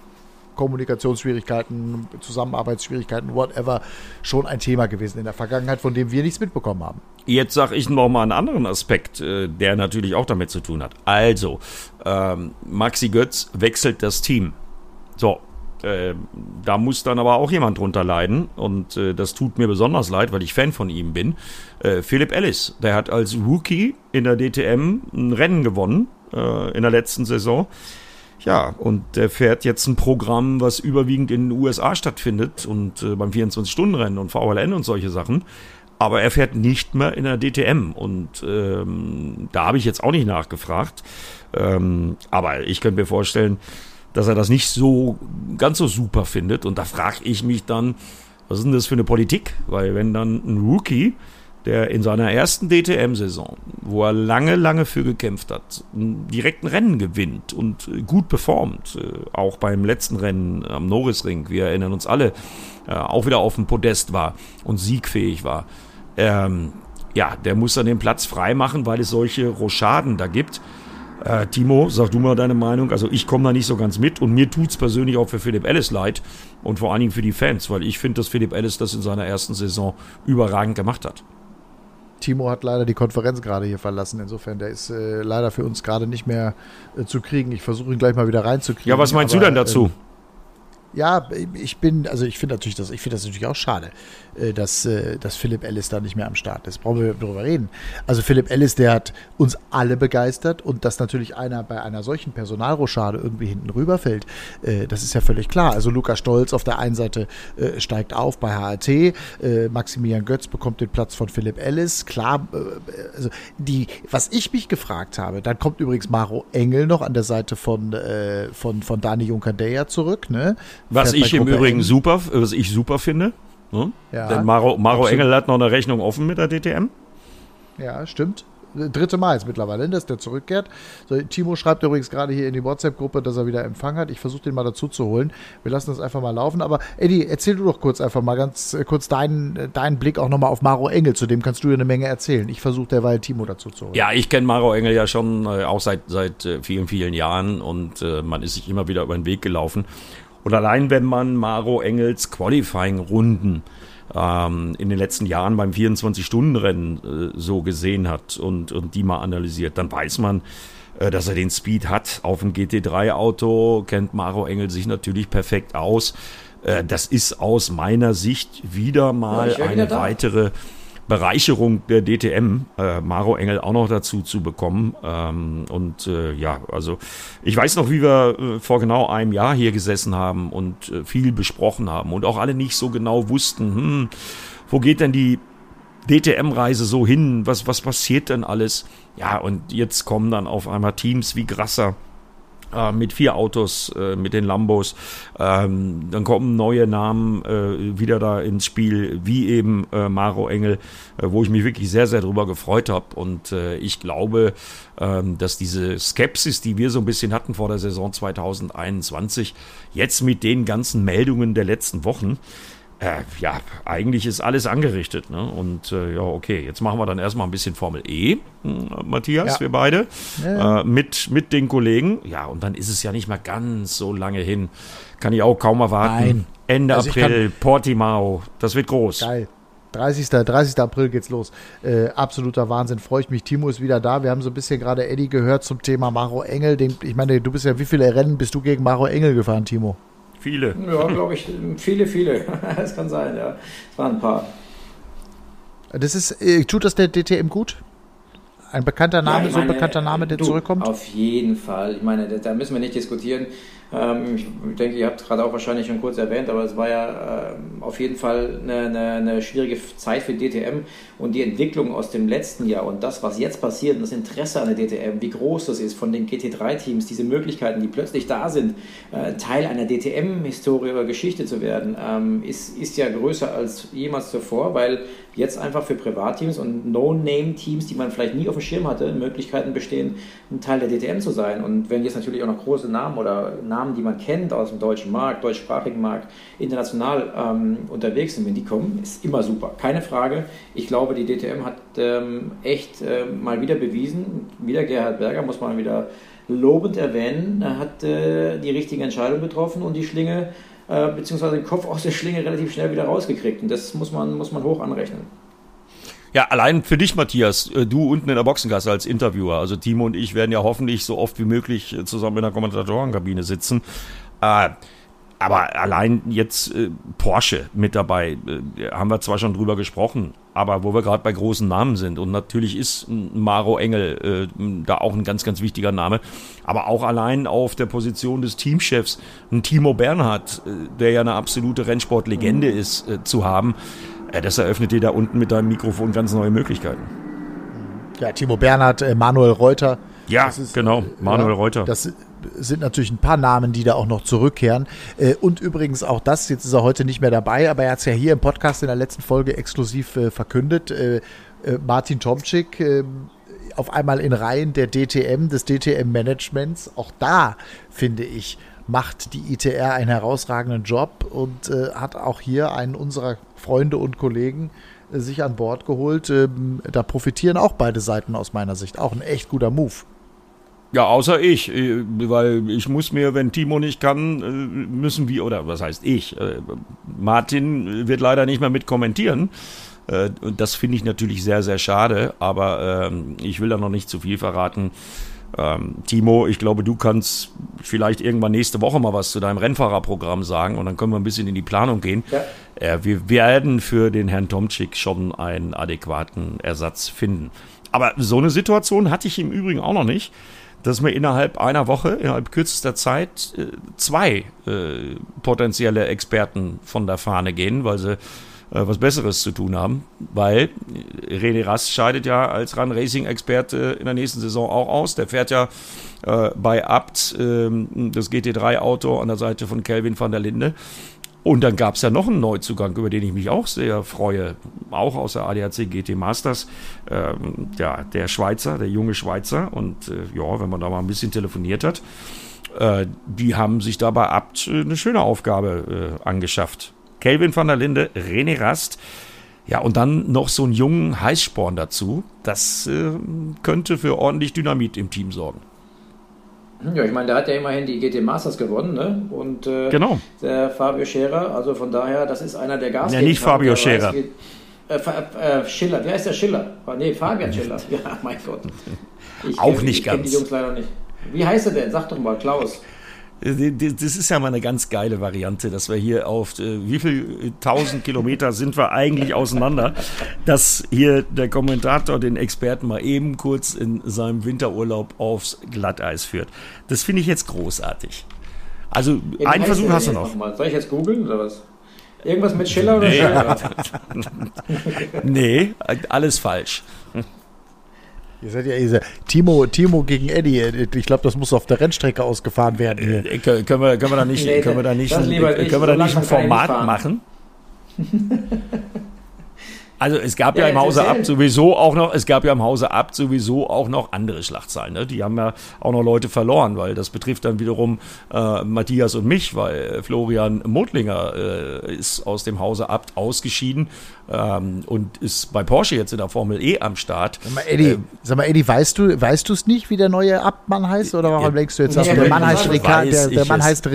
Kommunikationsschwierigkeiten, Zusammenarbeitsschwierigkeiten, whatever, schon ein Thema gewesen in der Vergangenheit, von dem wir nichts mitbekommen haben. Jetzt sage ich noch mal einen anderen Aspekt, äh, der natürlich auch damit zu tun hat. Also, ähm, Maxi Götz wechselt das Team. So, äh, da muss dann aber auch jemand drunter leiden und äh, das tut mir besonders leid, weil ich Fan von ihm bin. Äh, Philipp Ellis, der hat als Rookie in der DTM ein Rennen gewonnen in der letzten Saison. Ja, und der fährt jetzt ein Programm, was überwiegend in den USA stattfindet und beim 24-Stunden-Rennen und VLN und solche Sachen. Aber er fährt nicht mehr in der DTM und ähm, da habe ich jetzt auch nicht nachgefragt. Ähm, aber ich könnte mir vorstellen, dass er das nicht so ganz so super findet. Und da frage ich mich dann, was ist denn das für eine Politik? Weil wenn dann ein Rookie der in seiner ersten DTM-Saison, wo er lange, lange für gekämpft hat, direkt ein Rennen gewinnt und gut performt. Äh, auch beim letzten Rennen am Norrisring, wir erinnern uns alle, äh, auch wieder auf dem Podest war und siegfähig war. Ähm, ja, der muss dann den Platz frei machen, weil es solche Rochaden da gibt. Äh, Timo, sag du mal deine Meinung. Also ich komme da nicht so ganz mit und mir tut es persönlich auch für Philipp Ellis leid und vor allen Dingen für die Fans, weil ich finde, dass Philipp Ellis das in seiner ersten Saison überragend gemacht hat. Timo hat leider die Konferenz gerade hier verlassen. Insofern, der ist äh, leider für uns gerade nicht mehr äh, zu kriegen. Ich versuche ihn gleich mal wieder reinzukriegen. Ja, was meinst aber, du denn dazu? Ähm, ja, ich bin, also ich finde natürlich das, ich finde das natürlich auch schade, dass, äh, dass Philipp Ellis da nicht mehr am Start ist. Brauchen wir darüber reden. Also Philipp Ellis, der hat uns alle begeistert und dass natürlich einer bei einer solchen Personalrochade irgendwie hinten rüberfällt, äh, das ist ja völlig klar. Also Lukas Stolz auf der einen Seite steigt auf bei HRT, Maximilian Götz bekommt den Platz von Philipp Ellis. Klar, also die, was ich mich gefragt habe, dann kommt übrigens Maro Engel noch an der Seite von, von, von Dani Junkadeja zurück, ne? Was ich im Übrigen super, was ich super finde. Ne? Ja, Denn Maro, Maro Engel hat noch eine Rechnung offen mit der DTM. Ja, stimmt. Dritte Mal jetzt mittlerweile, dass der zurückkehrt. So, Timo schreibt übrigens gerade hier in die WhatsApp-Gruppe, dass er wieder Empfang hat. Ich versuche den mal dazu zu holen. Wir lassen das einfach mal laufen. Aber Eddie, erzähl du doch kurz einfach mal ganz äh, kurz deinen, deinen Blick auch nochmal auf Maro Engel. Zu dem kannst du ja eine Menge erzählen. Ich versuche derweil Timo dazu zu holen. Ja, ich kenne Maro Engel ja schon äh, auch seit, seit äh, vielen, vielen Jahren und äh, man ist sich immer wieder über den Weg gelaufen. Und allein wenn man Maro Engels Qualifying-Runden ähm, in den letzten Jahren beim 24-Stunden-Rennen äh, so gesehen hat und, und die mal analysiert, dann weiß man, äh, dass er den Speed hat. Auf dem GT3-Auto kennt Maro Engel sich natürlich perfekt aus. Äh, das ist aus meiner Sicht wieder mal ja, eine weitere Bereicherung der DTM, äh, Maro Engel auch noch dazu zu bekommen. Ähm, und äh, ja, also ich weiß noch, wie wir äh, vor genau einem Jahr hier gesessen haben und äh, viel besprochen haben und auch alle nicht so genau wussten, hm, wo geht denn die DTM-Reise so hin? Was, was passiert denn alles? Ja, und jetzt kommen dann auf einmal Teams wie Grasser äh, mit vier Autos, äh, mit den Lambos. Ähm, dann kommen neue Namen äh, wieder da ins Spiel, wie eben äh, Maro Engel, wo ich mich wirklich sehr, sehr drüber gefreut habe. Und ich glaube, ähm, dass diese Skepsis, die wir so ein bisschen hatten vor der Saison 2021, jetzt mit den ganzen Meldungen der letzten Wochen, äh, ja, eigentlich ist alles angerichtet. Ne? Und äh, ja, okay, jetzt machen wir dann erstmal ein bisschen Formel E, hm, Matthias, ja. wir beide, ja. äh, mit, mit den Kollegen. Ja, und dann ist es ja nicht mehr ganz so lange hin. Kann ich auch kaum erwarten. Nein. Ende also April, Portimao, das wird groß. Geil. 30. 30. April geht's los. Äh, absoluter Wahnsinn. Freue ich mich. Timo ist wieder da. Wir haben so ein bisschen gerade Eddie gehört zum Thema Maro Engel. Den, ich meine, du bist ja, wie viele Rennen bist du gegen Maro Engel gefahren, Timo? Viele. Ja, glaube ich, viele, viele. Es kann sein, ja. Es waren ein paar. Das ist, äh, tut das der DTM gut? Ein bekannter Name, ja, meine, so ein bekannter Name, der du, zurückkommt? Auf jeden Fall. Ich meine, da müssen wir nicht diskutieren. Ähm, ich denke, ihr habt gerade auch wahrscheinlich schon kurz erwähnt, aber es war ja ähm, auf jeden Fall eine, eine, eine, schwierige Zeit für DTM und die Entwicklung aus dem letzten Jahr und das, was jetzt passiert und das Interesse an der DTM, wie groß das ist von den GT3-Teams, diese Möglichkeiten, die plötzlich da sind, äh, Teil einer DTM-Historie oder Geschichte zu werden, ähm, ist, ist ja größer als jemals zuvor, weil jetzt einfach für Privatteams und No-Name-Teams, die man vielleicht nie auf dem Schirm hatte, Möglichkeiten bestehen, ein Teil der DTM zu sein. Und wenn jetzt natürlich auch noch große Namen oder Namen, die man kennt aus dem deutschen Markt, deutschsprachigen Markt, international ähm, unterwegs sind, wenn die kommen, ist immer super. Keine Frage. Ich glaube, die DTM hat ähm, echt äh, mal wieder bewiesen, wieder Gerhard Berger muss man wieder lobend erwähnen, er hat äh, die richtige Entscheidung getroffen und die Schlinge äh, beziehungsweise den Kopf aus der Schlinge relativ schnell wieder rausgekriegt. Und das muss man, muss man hoch anrechnen. Ja, allein für dich, Matthias, äh, du unten in der Boxengasse als Interviewer. Also Timo und ich werden ja hoffentlich so oft wie möglich äh, zusammen in der Kommentatorenkabine sitzen. Äh, aber allein jetzt äh, Porsche mit dabei, äh, haben wir zwar schon drüber gesprochen, aber wo wir gerade bei großen Namen sind und natürlich ist Maro Engel äh, da auch ein ganz, ganz wichtiger Name, aber auch allein auf der Position des Teamchefs, ein Timo Bernhard, äh, der ja eine absolute Rennsportlegende mhm. ist, äh, zu haben, äh, das eröffnet dir da unten mit deinem Mikrofon ganz neue Möglichkeiten. Ja, Timo Bernhard, äh, Manuel Reuter. Ja, ist, genau, Manuel ja, Reuter. Das sind natürlich ein paar Namen, die da auch noch zurückkehren. Äh, und übrigens auch das, jetzt ist er heute nicht mehr dabei, aber er hat es ja hier im Podcast in der letzten Folge exklusiv äh, verkündet. Äh, Martin Tomczyk auf einmal in Reihen der DTM, des DTM-Managements. Auch da, finde ich, macht die ITR einen herausragenden Job und hat auch hier einen unserer Freunde und Kollegen sich an Bord geholt. Ähm, da profitieren auch beide Seiten aus meiner Sicht. Auch ein echt guter Move. Ja, außer ich, äh, weil ich muss mir, wenn Timo nicht kann, äh, müssen wir, oder was heißt ich, äh, Martin wird leider nicht mehr mit kommentieren. Und das finde ich natürlich sehr, sehr schade, aber ähm, ich will da noch nicht zu viel verraten. Ähm, Timo, ich glaube, du kannst vielleicht irgendwann nächste Woche mal was zu deinem Rennfahrerprogramm sagen und dann können wir ein bisschen in die Planung gehen. Ja. wir werden für den Herrn Tomczyk schon einen adäquaten Ersatz finden. Aber so eine Situation hatte ich im Übrigen auch noch nicht dass wir innerhalb einer Woche, innerhalb kürzester Zeit, äh, zwei äh, potenzielle Experten von der Fahne gehen, weil sie äh, was Besseres zu tun haben. Weil René Rast scheidet ja als Run Racing Experte in der nächsten Saison auch aus. Der fährt ja äh, bei Abt ähm, das GT3 Auto an der Seite von Kelvin van der Linde. Und dann gab es ja noch einen Neuzugang, über den ich mich auch sehr freue, auch aus der ADAC GT Masters. Ähm, ja, der Schweizer, der junge Schweizer. Und äh, ja, wenn man da mal ein bisschen telefoniert hat, äh, die haben sich dabei Abt äh, eine schöne Aufgabe äh, angeschafft. Kelvin van der Linde, René Rast. Ja, und dann noch so einen jungen Heißsporn dazu. Das äh, könnte für ordentlich Dynamit im Team sorgen. Ja, ich meine, der hat ja immerhin die GT Masters gewonnen, ne? Und äh, genau. der Fabio Scherer, also von daher, das ist einer der Gasgeber. Ja, nicht Fabio Scherer. Äh, äh, Schiller, wie heißt der Schiller? Oh, nee, Fabian Schiller. Ja, mein Gott. Ich, Auch nicht ich ganz. Ich die Jungs leider nicht. Wie heißt er denn? Sag doch mal, Klaus. Das ist ja mal eine ganz geile Variante, dass wir hier auf äh, wie viel tausend Kilometer sind wir eigentlich auseinander, dass hier der Kommentator den Experten mal eben kurz in seinem Winterurlaub aufs Glatteis führt. Das finde ich jetzt großartig. Also ja, einen Versuch hast du noch. noch Soll ich jetzt googeln oder was? Irgendwas mit Schiller oder nee. Schiller? nee, alles falsch. Ihr seid ja ihr Timo, Timo gegen Eddie. Ich glaube, das muss auf der Rennstrecke ausgefahren werden. Hier. Äh, können, wir, können wir da nicht, nee, können wir da nicht, ein, können wir da nicht ein Format machen? Also es gab ja, ja im Hause Abt sowieso auch noch, es gab ja im Hause Abt sowieso auch noch andere Schlachtzeilen. Ne? Die haben ja auch noch Leute verloren, weil das betrifft dann wiederum äh, Matthias und mich, weil Florian Mutlinger äh, ist aus dem Hause Abt ausgeschieden ähm, und ist bei Porsche jetzt in der Formel E am Start. Sag mal, Eddie, äh, sag mal, Eddie weißt du weißt es nicht, wie der neue Abmann heißt? Oder warum denkst du jetzt, ja, der, Mann heißt Rica der, der, Mann heißt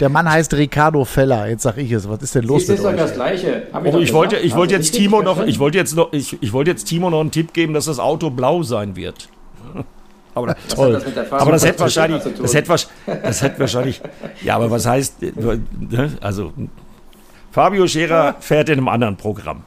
der Mann heißt Ricardo Feller. Jetzt sag ich es. Was ist denn los Sie, mit ist euch? doch das Gleiche. ich, oh, ich wollte, ich wollte jetzt Timo noch, ich wollte jetzt noch, ich, ich wollte jetzt Timo noch einen Tipp geben, dass das Auto blau sein wird. Aber, toll. Das aber das hätte wahrscheinlich, das hätte, das hätte wahrscheinlich, ja, aber was heißt, ne, also Fabio Scherer fährt in einem anderen Programm.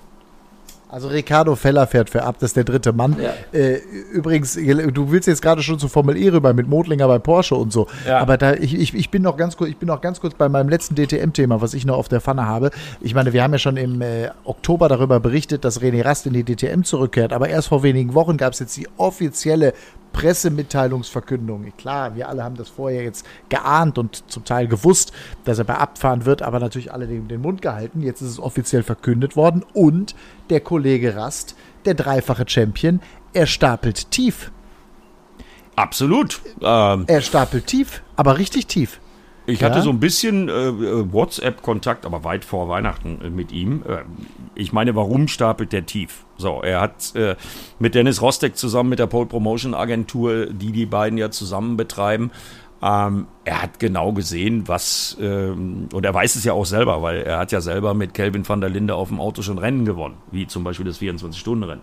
Also Ricardo Feller fährt für ab, das ist der dritte Mann. Ja. Äh, übrigens, du willst jetzt gerade schon zu Formel E rüber mit Modlinger bei Porsche und so. Ja. Aber da, ich, ich, ich bin noch ganz kurz, ich bin noch ganz kurz bei meinem letzten DTM-Thema, was ich noch auf der Pfanne habe. Ich meine, wir haben ja schon im äh, Oktober darüber berichtet, dass René Rast in die DTM zurückkehrt, aber erst vor wenigen Wochen gab es jetzt die offizielle Pressemitteilungsverkündung. Klar, wir alle haben das vorher jetzt geahnt und zum Teil gewusst, dass er bei Abfahren wird, aber natürlich alle den, den Mund gehalten. Jetzt ist es offiziell verkündet worden und der Kollege Rast, der dreifache Champion, er stapelt tief. Absolut. Ähm, er stapelt tief, aber richtig tief. Ich hatte so ein bisschen äh, äh, WhatsApp-Kontakt, aber weit vor Weihnachten äh, mit ihm. Äh, ich meine, warum stapelt der tief? So, er hat äh, mit Dennis Rostek zusammen mit der Pole Promotion Agentur, die die beiden ja zusammen betreiben, ähm, er hat genau gesehen, was, ähm, und er weiß es ja auch selber, weil er hat ja selber mit Kelvin van der Linde auf dem Auto schon Rennen gewonnen, wie zum Beispiel das 24-Stunden-Rennen.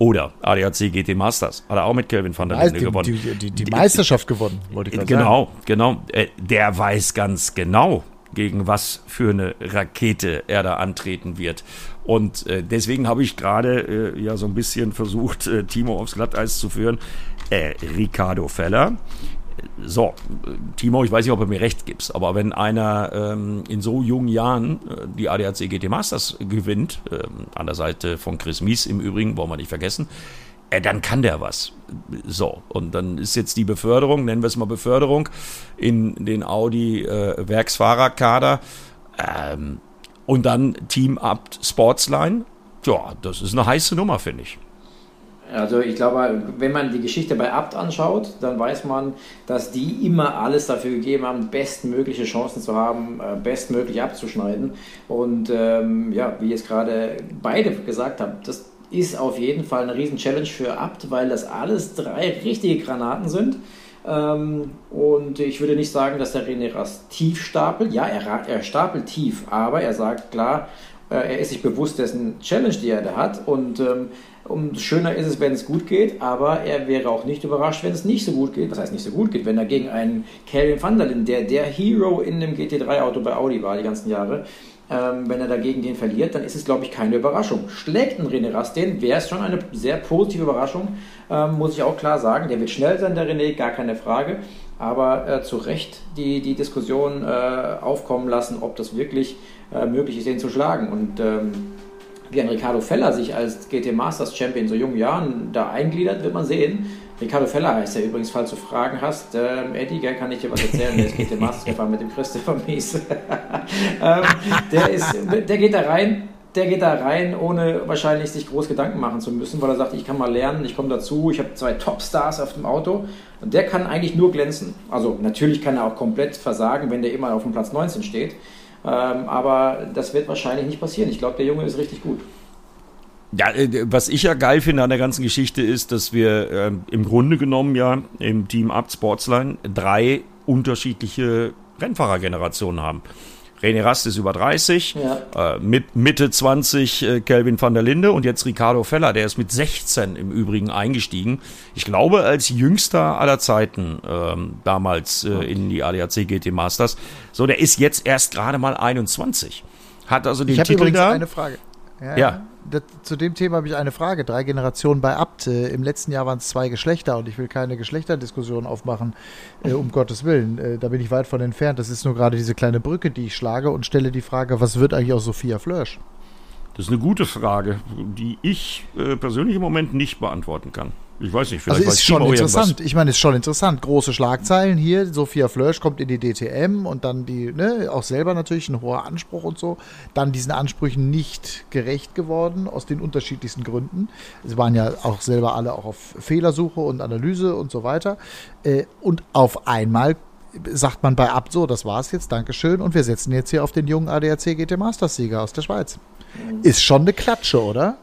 Oder ADAC GT Masters. Hat er auch mit Kelvin van der Linde die, gewonnen. Die, die, die, Meisterschaft gewonnen, wollte ich gerade genau, sagen. Genau, genau. Äh, der weiß ganz genau, gegen was für eine Rakete er da antreten wird. Und äh, deswegen habe ich gerade äh, ja so ein bisschen versucht, äh, Timo aufs Glatteis zu führen. Äh, Ricardo Feller so, Timo, ich weiß nicht, ob du mir recht gibst, aber wenn einer ähm, in so jungen Jahren äh, die ADAC GT Masters gewinnt, äh, an der Seite von Chris Mies im Übrigen, wollen wir nicht vergessen, äh, dann kann der was. So, und dann ist jetzt die Beförderung, nennen wir es mal Beförderung, in den Audi äh, ähm, und dann Team Up Sportsline. Ja, das ist eine heiße Nummer, finde ich. Also ich glaube, wenn man die Geschichte bei Abt anschaut, dann weiß man, dass die immer alles dafür gegeben haben, bestmögliche Chancen zu haben, äh, bestmöglich abzuschneiden. Und ähm, ja, wie jetzt gerade beide gesagt haben, das ist auf jeden Fall eine riesen Challenge für Abt, weil das alles drei richtige Granaten sind. Ähm, und ich würde nicht sagen, dass der René Rast tief stapelt. Ja, er, er stapelt tief, aber er sagt klar, äh, er ist sich bewusst dessen Challenge, die er da hat. Und ähm, Umso schöner ist es, wenn es gut geht, aber er wäre auch nicht überrascht, wenn es nicht so gut geht. Was heißt nicht so gut geht? Wenn er gegen einen Calvin van der Linde, der der Hero in dem GT3-Auto bei Audi war die ganzen Jahre, ähm, wenn er dagegen den verliert, dann ist es, glaube ich, keine Überraschung. Schlägt ein René Rast den, wäre es schon eine sehr positive Überraschung, ähm, muss ich auch klar sagen. Der wird schnell sein, der René, gar keine Frage. Aber äh, zu Recht die, die Diskussion äh, aufkommen lassen, ob das wirklich äh, möglich ist, den zu schlagen. Und ähm, wie ein Ricardo Feller sich als GT Masters Champion so jungen Jahren da eingliedert, wird man sehen. Ricardo Feller heißt er übrigens, falls du Fragen hast. Ähm, Eddie, gell, kann ich dir was erzählen? Der ist GT Masters gefahren mit dem Christopher Mies. ähm, der, ist, der geht da rein, der geht da rein, ohne wahrscheinlich sich groß Gedanken machen zu müssen, weil er sagt, ich kann mal lernen, ich komme dazu, ich habe zwei Topstars auf dem Auto und der kann eigentlich nur glänzen. Also natürlich kann er auch komplett versagen, wenn der immer auf dem Platz 19 steht. Ähm, aber das wird wahrscheinlich nicht passieren. Ich glaube, der Junge ist richtig gut. Ja, äh, was ich ja geil finde an der ganzen Geschichte ist, dass wir äh, im Grunde genommen ja im Team Up Sportsline drei unterschiedliche Rennfahrergenerationen haben. René Rast ist über 30, ja. äh, mit Mitte 20 äh, Kelvin van der Linde und jetzt Ricardo Feller, der ist mit 16 im Übrigen eingestiegen. Ich glaube, als jüngster aller Zeiten ähm, damals äh, in die ADAC GT Masters. So, der ist jetzt erst gerade mal 21. Hat also den ich Titel da. eine Frage. ja. ja das, zu dem Thema habe ich eine Frage. Drei Generationen bei Abt. Äh, Im letzten Jahr waren es zwei Geschlechter und ich will keine Geschlechterdiskussion aufmachen, äh, um Gottes Willen. Äh, da bin ich weit von entfernt. Das ist nur gerade diese kleine Brücke, die ich schlage und stelle die Frage, was wird eigentlich aus Sophia Flörsch? Das ist eine gute Frage, die ich äh, persönlich im Moment nicht beantworten kann. Ich weiß nicht, vielleicht also ist schon interessant. Irgendwas. Ich meine, ist schon interessant. Große Schlagzeilen hier. Sophia Flörsch kommt in die DTM und dann die, ne, auch selber natürlich ein hoher Anspruch und so. Dann diesen Ansprüchen nicht gerecht geworden, aus den unterschiedlichsten Gründen. Sie waren ja auch selber alle auch auf Fehlersuche und Analyse und so weiter. Äh, und auf einmal sagt man bei Abt so, das war's jetzt, Dankeschön. Und wir setzen jetzt hier auf den jungen ADAC GT Masters Sieger aus der Schweiz. Ist schon eine Klatsche, oder?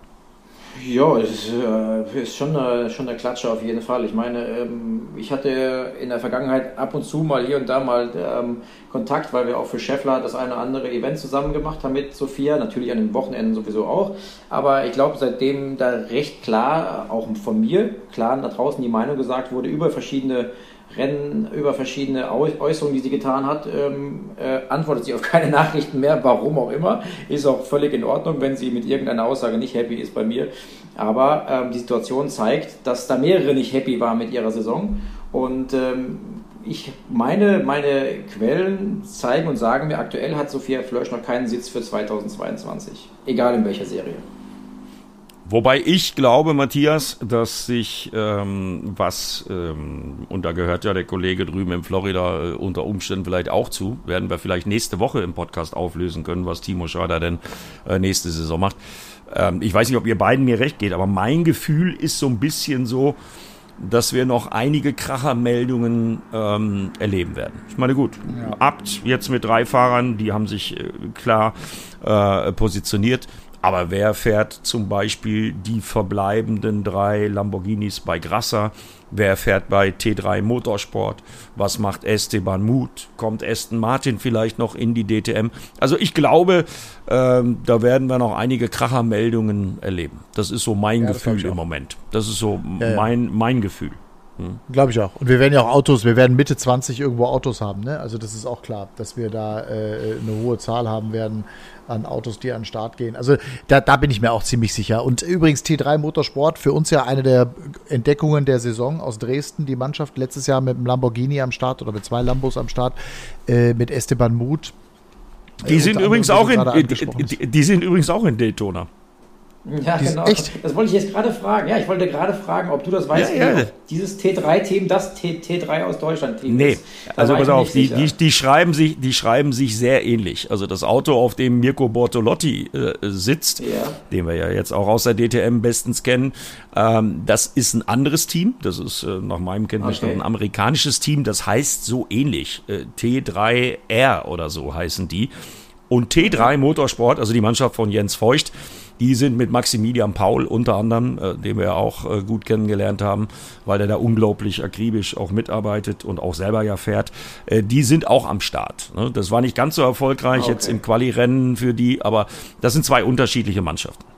Ja, es ist, äh, ist schon, eine, schon eine Klatsche auf jeden Fall. Ich meine, ähm, ich hatte in der Vergangenheit ab und zu mal hier und da mal ähm, Kontakt, weil wir auch für Scheffler das eine oder andere Event zusammen gemacht haben mit Sophia, natürlich an den Wochenenden sowieso auch. Aber ich glaube, seitdem da recht klar, auch von mir, klar da draußen die Meinung gesagt wurde über verschiedene Rennen über verschiedene Äußerungen, die sie getan hat, ähm, äh, antwortet sie auf keine Nachrichten mehr, warum auch immer. Ist auch völlig in Ordnung, wenn sie mit irgendeiner Aussage nicht happy ist bei mir. Aber ähm, die Situation zeigt, dass da mehrere nicht happy waren mit ihrer Saison. Und ähm, ich meine, meine Quellen zeigen und sagen mir, aktuell hat Sophia Flörsch noch keinen Sitz für 2022. Egal in welcher Serie. Wobei ich glaube, Matthias, dass sich ähm, was, ähm, und da gehört ja der Kollege drüben in Florida äh, unter Umständen vielleicht auch zu, werden wir vielleicht nächste Woche im Podcast auflösen können, was Timo Schrader denn äh, nächste Saison macht. Ähm, ich weiß nicht, ob ihr beiden mir recht geht, aber mein Gefühl ist so ein bisschen so, dass wir noch einige Krachermeldungen ähm, erleben werden. Ich meine, gut, ja. Abt jetzt mit drei Fahrern, die haben sich äh, klar äh, positioniert. Aber wer fährt zum Beispiel die verbleibenden drei Lamborghinis bei Grasser? Wer fährt bei T3 Motorsport? Was macht Esteban Muth? Kommt Aston Martin vielleicht noch in die DTM? Also ich glaube, ähm, da werden wir noch einige Krachermeldungen erleben. Das ist so mein ja, Gefühl im Moment. Das ist so ja, mein, mein Gefühl. Hm. Glaube ich auch. Und wir werden ja auch Autos, wir werden Mitte 20 irgendwo Autos haben, ne? Also das ist auch klar, dass wir da äh, eine hohe Zahl haben werden an Autos, die an den Start gehen. Also da, da bin ich mir auch ziemlich sicher. Und übrigens T3 Motorsport, für uns ja eine der Entdeckungen der Saison aus Dresden. Die Mannschaft letztes Jahr mit einem Lamborghini am Start oder mit zwei Lambos am Start, äh, mit Esteban Muth. Die sind übrigens auch in, die, die sind übrigens auch in Daytona. Ja, genau. Echt? Das wollte ich jetzt gerade fragen. Ja, ich wollte gerade fragen, ob du das weißt. Ja, ja. Dieses T3-Team, das T, T3 aus Deutschland-Team nee. ist. Also pass auf, die, die, die, schreiben sich, die schreiben sich sehr ähnlich. Also das Auto, auf dem Mirko Bortolotti äh, sitzt, ja. den wir ja jetzt auch aus der DTM bestens kennen, ähm, das ist ein anderes Team. Das ist äh, nach meinem Kenntnisstand okay. ein amerikanisches Team. Das heißt so ähnlich. Äh, T3R oder so heißen die. Und T3 Motorsport, also die Mannschaft von Jens Feucht, die sind mit Maximilian Paul unter anderem, äh, den wir auch äh, gut kennengelernt haben, weil er da unglaublich akribisch auch mitarbeitet und auch selber ja fährt. Äh, die sind auch am Start. Ne? Das war nicht ganz so erfolgreich okay. jetzt im Quali-Rennen für die, aber das sind zwei unterschiedliche Mannschaften.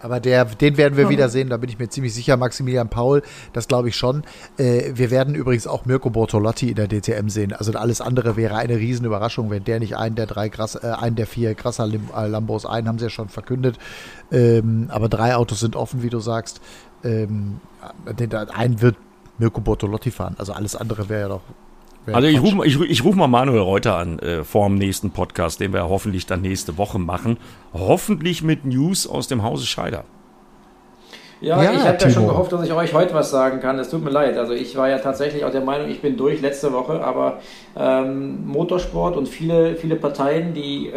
Aber der, den werden wir wiedersehen, da bin ich mir ziemlich sicher. Maximilian Paul, das glaube ich schon. Äh, wir werden übrigens auch Mirko Bortolotti in der DTM sehen. Also alles andere wäre eine Riesenüberraschung, wenn der nicht einen der drei Grass, äh, einen der vier Grasser äh, Lambos, einen haben sie ja schon verkündet. Ähm, aber drei Autos sind offen, wie du sagst. Ähm, den, einen wird Mirko Bortolotti fahren. Also alles andere wäre ja doch also ich rufe ich, ich ruf mal Manuel Reuter an äh, vor dem nächsten Podcast, den wir hoffentlich dann nächste Woche machen. Hoffentlich mit News aus dem Hause Scheider. Ja, ja ich hatte ja schon gehofft, dass ich euch heute was sagen kann. Es tut mir leid. Also ich war ja tatsächlich auch der Meinung, ich bin durch letzte Woche, aber ähm, Motorsport und viele, viele Parteien, die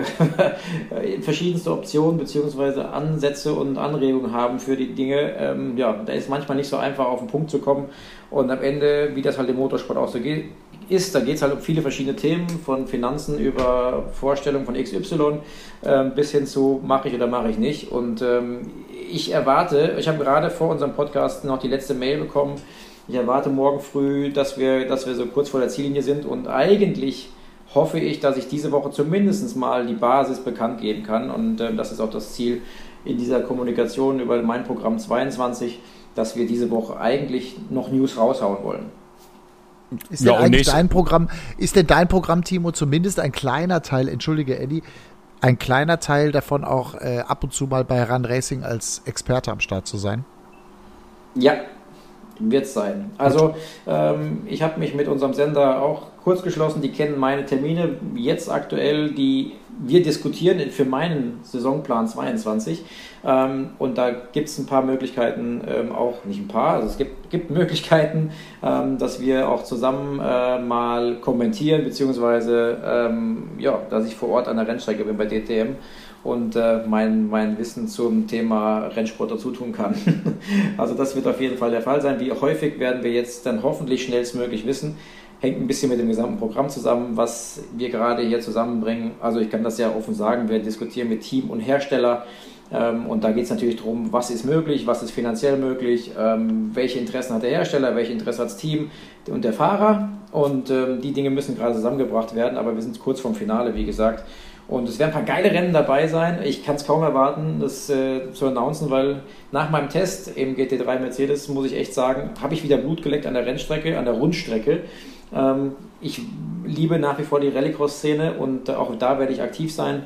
verschiedenste Optionen bzw. Ansätze und Anregungen haben für die Dinge, ähm, ja, da ist manchmal nicht so einfach auf den Punkt zu kommen. Und am Ende, wie das halt im Motorsport auch so geht, ist. Da geht es halt um viele verschiedene Themen, von Finanzen über Vorstellungen von XY äh, bis hin zu mache ich oder mache ich nicht. Und ähm, ich erwarte, ich habe gerade vor unserem Podcast noch die letzte Mail bekommen. Ich erwarte morgen früh, dass wir, dass wir so kurz vor der Ziellinie sind und eigentlich hoffe ich, dass ich diese Woche zumindest mal die Basis bekannt geben kann. Und äh, das ist auch das Ziel in dieser Kommunikation über mein Programm 22, dass wir diese Woche eigentlich noch News raushauen wollen. Ist ja, denn eigentlich dein Programm, ist denn dein Programm, Timo, zumindest ein kleiner Teil, entschuldige Eddie, ein kleiner Teil davon auch äh, ab und zu mal bei Run Racing als Experte am Start zu sein? Ja, wird es sein. Also ähm, ich habe mich mit unserem Sender auch kurz geschlossen, die kennen meine Termine jetzt aktuell, die wir diskutieren für meinen Saisonplan 22 ähm, und da gibt es ein paar Möglichkeiten, ähm, auch nicht ein paar, also es gibt, gibt Möglichkeiten, ähm, dass wir auch zusammen äh, mal kommentieren, beziehungsweise ähm, ja, dass ich vor Ort an der Rennstrecke bin bei DTM und äh, mein, mein Wissen zum Thema Rennsport dazu tun kann. also das wird auf jeden Fall der Fall sein. Wie häufig werden wir jetzt dann hoffentlich schnellstmöglich wissen. Hängt ein bisschen mit dem gesamten Programm zusammen, was wir gerade hier zusammenbringen. Also ich kann das ja offen sagen, wir diskutieren mit Team und Hersteller. Ähm, und da geht es natürlich darum, was ist möglich, was ist finanziell möglich, ähm, welche Interessen hat der Hersteller, welche Interessen hat das Team und der Fahrer. Und ähm, die Dinge müssen gerade zusammengebracht werden, aber wir sind kurz vorm Finale, wie gesagt. Und es werden ein paar geile Rennen dabei sein. Ich kann es kaum erwarten, das äh, zu announcen, weil nach meinem Test im GT3 Mercedes, muss ich echt sagen, habe ich wieder Blut geleckt an der Rennstrecke, an der Rundstrecke. Ähm, ich liebe nach wie vor die Rallycross-Szene und auch da werde ich aktiv sein.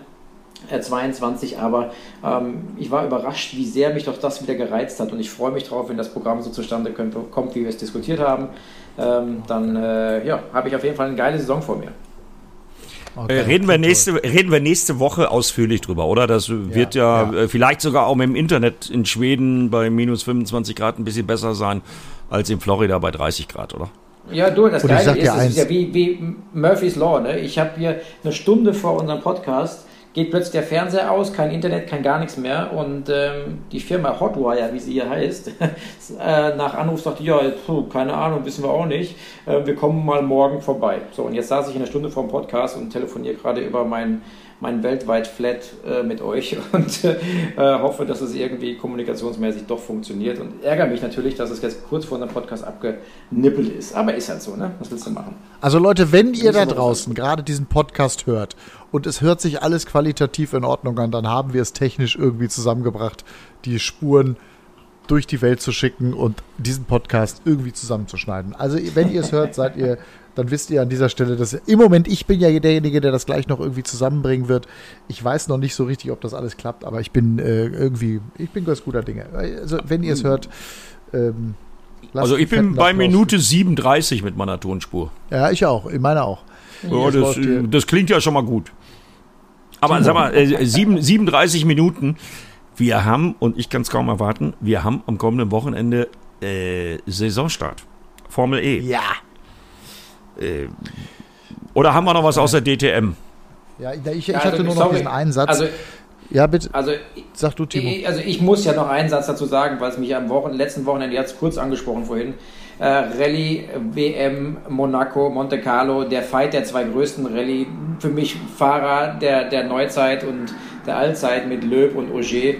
22, aber ähm, ich war überrascht, wie sehr mich doch das wieder gereizt hat und ich freue mich drauf, wenn das Programm so zustande kommt, wie wir es diskutiert haben. Ähm, dann äh, ja, habe ich auf jeden Fall eine geile Saison vor mir. Okay, äh, reden, wir nächste, reden wir nächste Woche ausführlich drüber, oder? Das wird ja, ja, ja, vielleicht sogar auch im Internet in Schweden bei minus 25 Grad ein bisschen besser sein als in Florida bei 30 Grad, oder? Ja, du, das Geile ist, es ist ja wie, wie Murphy's Law. Ne? Ich habe hier eine Stunde vor unserem Podcast geht plötzlich der Fernseher aus, kein Internet, kein gar nichts mehr. Und ähm, die Firma Hotwire, wie sie hier heißt, äh, nach Anruf sagte, ja, puh, keine Ahnung, wissen wir auch nicht. Äh, wir kommen mal morgen vorbei. So, und jetzt saß ich in einer Stunde vor dem Podcast und telefoniere gerade über mein, mein weltweit Flat äh, mit euch und äh, hoffe, dass es irgendwie kommunikationsmäßig doch funktioniert. Und ärgere mich natürlich, dass es jetzt kurz vor dem Podcast abgenippelt ist. Aber ist halt so, ne? Was willst du machen? Also Leute, wenn ihr da draußen gerade diesen Podcast hört und es hört sich alles qualitativ in Ordnung an, dann haben wir es technisch irgendwie zusammengebracht, die Spuren durch die Welt zu schicken und diesen Podcast irgendwie zusammenzuschneiden. Also wenn ihr es hört, seid ihr, dann wisst ihr an dieser Stelle, dass im Moment ich bin ja derjenige, der das gleich noch irgendwie zusammenbringen wird. Ich weiß noch nicht so richtig, ob das alles klappt, aber ich bin äh, irgendwie, ich bin ganz guter Dinge. Also wenn ihr es hört, ähm, also ich bin bei Minute 37 mit meiner Tonspur. Ja, ich auch, in meiner auch. Ja, das, das, klingt ja schon mal gut. Aber sag mal, äh, 37 Minuten. Wir haben, und ich kann es kaum erwarten, wir haben am kommenden Wochenende äh, Saisonstart. Formel E. Ja. Äh, oder haben wir noch was außer DTM? Ja, ich, ich also, hatte nur noch sorry. diesen einen Satz. Also, ja, bitte. Also, Sag du, Timo. Also ich muss ja noch einen Satz dazu sagen, weil es mich am Wochen, letzten Wochenende jetzt kurz angesprochen vorhin äh, Rallye WM Monaco, Monte Carlo, der Fight der zwei größten Rallye, für mich Fahrer der, der Neuzeit und der Allzeit mit Löb und Auger. Äh,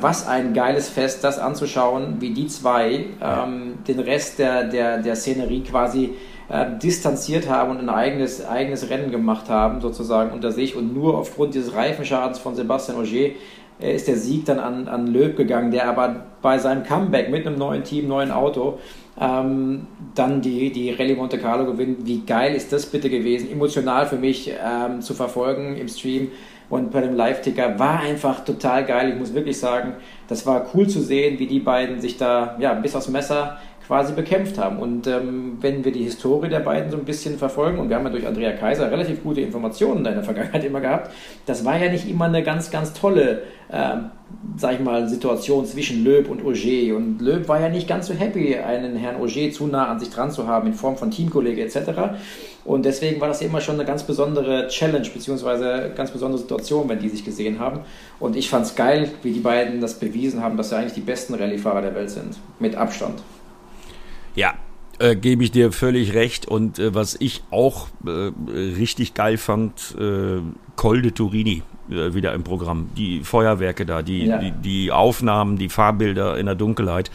was ein geiles Fest, das anzuschauen, wie die zwei ähm, den Rest der, der, der Szenerie quasi äh, distanziert haben und ein eigenes, eigenes Rennen gemacht haben, sozusagen unter sich. Und nur aufgrund dieses Reifenschadens von Sebastian Auger äh, ist der Sieg dann an, an Löb gegangen, der aber bei seinem Comeback mit einem neuen Team, neuen Auto ähm, dann die, die Rallye Monte Carlo gewinnen. Wie geil ist das bitte gewesen? Emotional für mich ähm, zu verfolgen im Stream und bei dem Live-Ticker war einfach total geil. Ich muss wirklich sagen, das war cool zu sehen, wie die beiden sich da ja, bis aufs Messer quasi bekämpft haben. Und ähm, wenn wir die Historie der beiden so ein bisschen verfolgen, und wir haben ja durch Andrea Kaiser relativ gute Informationen in der Vergangenheit immer gehabt, das war ja nicht immer eine ganz, ganz tolle ähm, sag ich mal, Situation zwischen Löb und Auger. Und Löb war ja nicht ganz so happy, einen Herrn Auger zu nah an sich dran zu haben in Form von Teamkollege etc. Und deswegen war das immer schon eine ganz besondere Challenge, beziehungsweise ganz besondere Situation, wenn die sich gesehen haben. Und ich fand es geil, wie die beiden das bewiesen haben, dass sie eigentlich die besten Rallyefahrer der Welt sind. Mit Abstand. Äh, gebe ich dir völlig recht. Und äh, was ich auch äh, richtig geil fand, äh, Col de Turini äh, wieder im Programm. Die Feuerwerke da, die, ja. die, die, Aufnahmen, die Fahrbilder in der Dunkelheit.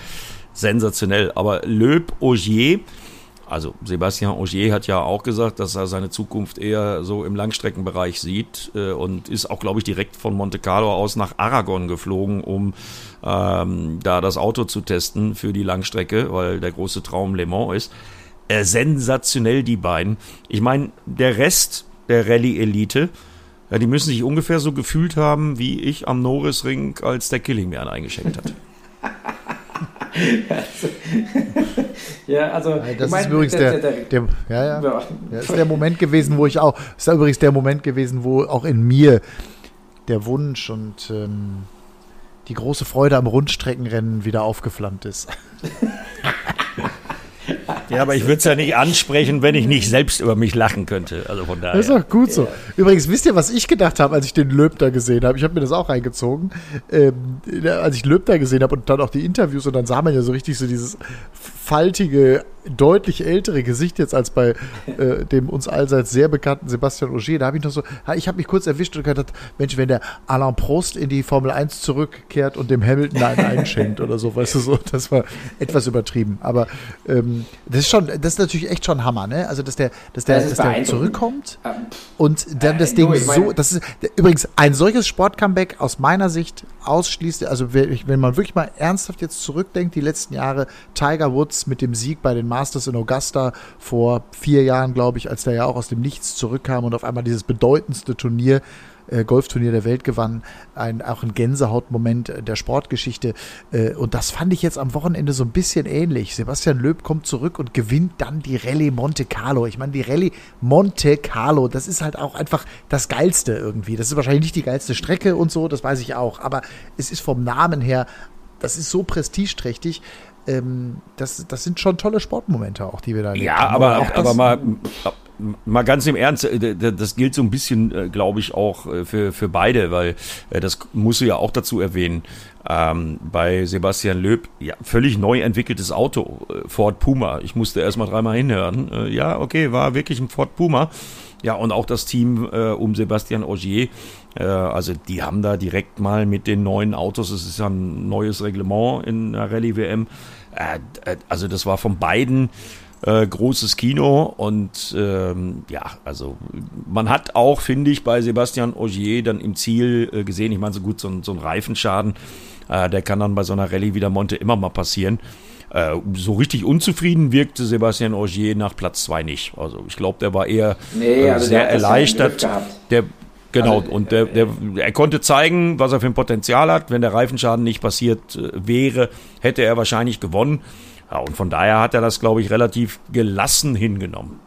Sensationell. Aber Löb Augier, also Sebastian Augier hat ja auch gesagt, dass er seine Zukunft eher so im Langstreckenbereich sieht äh, und ist auch, glaube ich, direkt von Monte Carlo aus nach Aragon geflogen, um ähm, da das Auto zu testen für die Langstrecke, weil der große Traum Le Mans ist. Äh, sensationell die beiden. Ich meine, der Rest der Rallye-Elite, ja, die müssen sich ungefähr so gefühlt haben, wie ich am Norrisring, als der Killing mir einen eingeschenkt hat. Ja, also. Das ist mein, übrigens der, der, der, ja, ja. ja. Das ist der Moment gewesen, wo ich auch, das ist übrigens der Moment gewesen, wo auch in mir der Wunsch und ähm, die große Freude am Rundstreckenrennen wieder aufgeflammt ist. Ja, aber ich würde es ja nicht ansprechen, wenn ich nicht selbst über mich lachen könnte. Also von daher. Das ist auch gut so. Übrigens, wisst ihr, was ich gedacht habe, als ich den Löb da gesehen habe? Ich habe mir das auch reingezogen. Ähm, als ich Löb da gesehen habe und dann auch die Interviews und dann sah man ja so richtig so dieses faltige, deutlich ältere Gesicht jetzt als bei äh, dem uns allseits sehr bekannten Sebastian Ogier. Da habe ich noch so, ich habe mich kurz erwischt und gedacht, Mensch, wenn der Alain Prost in die Formel 1 zurückkehrt und dem Hamilton einen einschenkt oder so, weißt du so, das war etwas übertrieben. Aber ähm, das ist schon, das ist natürlich echt schon Hammer, ne? Also dass der, dass der, das dass der zurückkommt ähm, und dann äh, das Ding so, das ist übrigens ein solches Sportcomeback aus meiner Sicht ausschließt, also wenn man wirklich mal ernsthaft jetzt zurückdenkt, die letzten Jahre, Tiger Woods Woods mit dem Sieg bei den Masters in Augusta vor vier Jahren, glaube ich, als der ja auch aus dem Nichts zurückkam und auf einmal dieses bedeutendste Turnier äh, Golfturnier der Welt gewann, ein, auch ein Gänsehautmoment der Sportgeschichte. Äh, und das fand ich jetzt am Wochenende so ein bisschen ähnlich. Sebastian Löb kommt zurück und gewinnt dann die Rallye Monte Carlo. Ich meine, die Rallye Monte Carlo, das ist halt auch einfach das Geilste irgendwie. Das ist wahrscheinlich nicht die geilste Strecke und so, das weiß ich auch. Aber es ist vom Namen her das ist so prestigeträchtig ähm, das, das sind schon tolle Sportmomente auch, die wir da Ja, aber, auch aber mal, mal ganz im Ernst, äh, das gilt so ein bisschen, äh, glaube ich, auch äh, für, für beide, weil das musst du ja auch dazu erwähnen. Ähm, bei Sebastian Löb, ja, völlig neu entwickeltes Auto, Ford Puma. Ich musste erst mal dreimal hinhören. Äh, ja, okay, war wirklich ein Ford Puma. Ja, und auch das Team äh, um Sebastian Ogier, äh, also die haben da direkt mal mit den neuen Autos, es ist ja ein neues Reglement in der Rallye WM, äh, äh, also das war von beiden äh, großes Kino und ähm, ja, also man hat auch, finde ich, bei Sebastian Ogier dann im Ziel äh, gesehen, ich meine, so gut, so, so ein Reifenschaden, äh, der kann dann bei so einer Rallye wie der Monte immer mal passieren. Äh, so richtig unzufrieden wirkte Sebastian Ogier nach Platz 2 nicht. Also ich glaube, der war eher nee, äh, also sehr erleichtert. Der, Genau, also, und der, der, er konnte zeigen, was er für ein Potenzial hat. Wenn der Reifenschaden nicht passiert äh, wäre, hätte er wahrscheinlich gewonnen. Ja, und von daher hat er das, glaube ich, relativ gelassen hingenommen.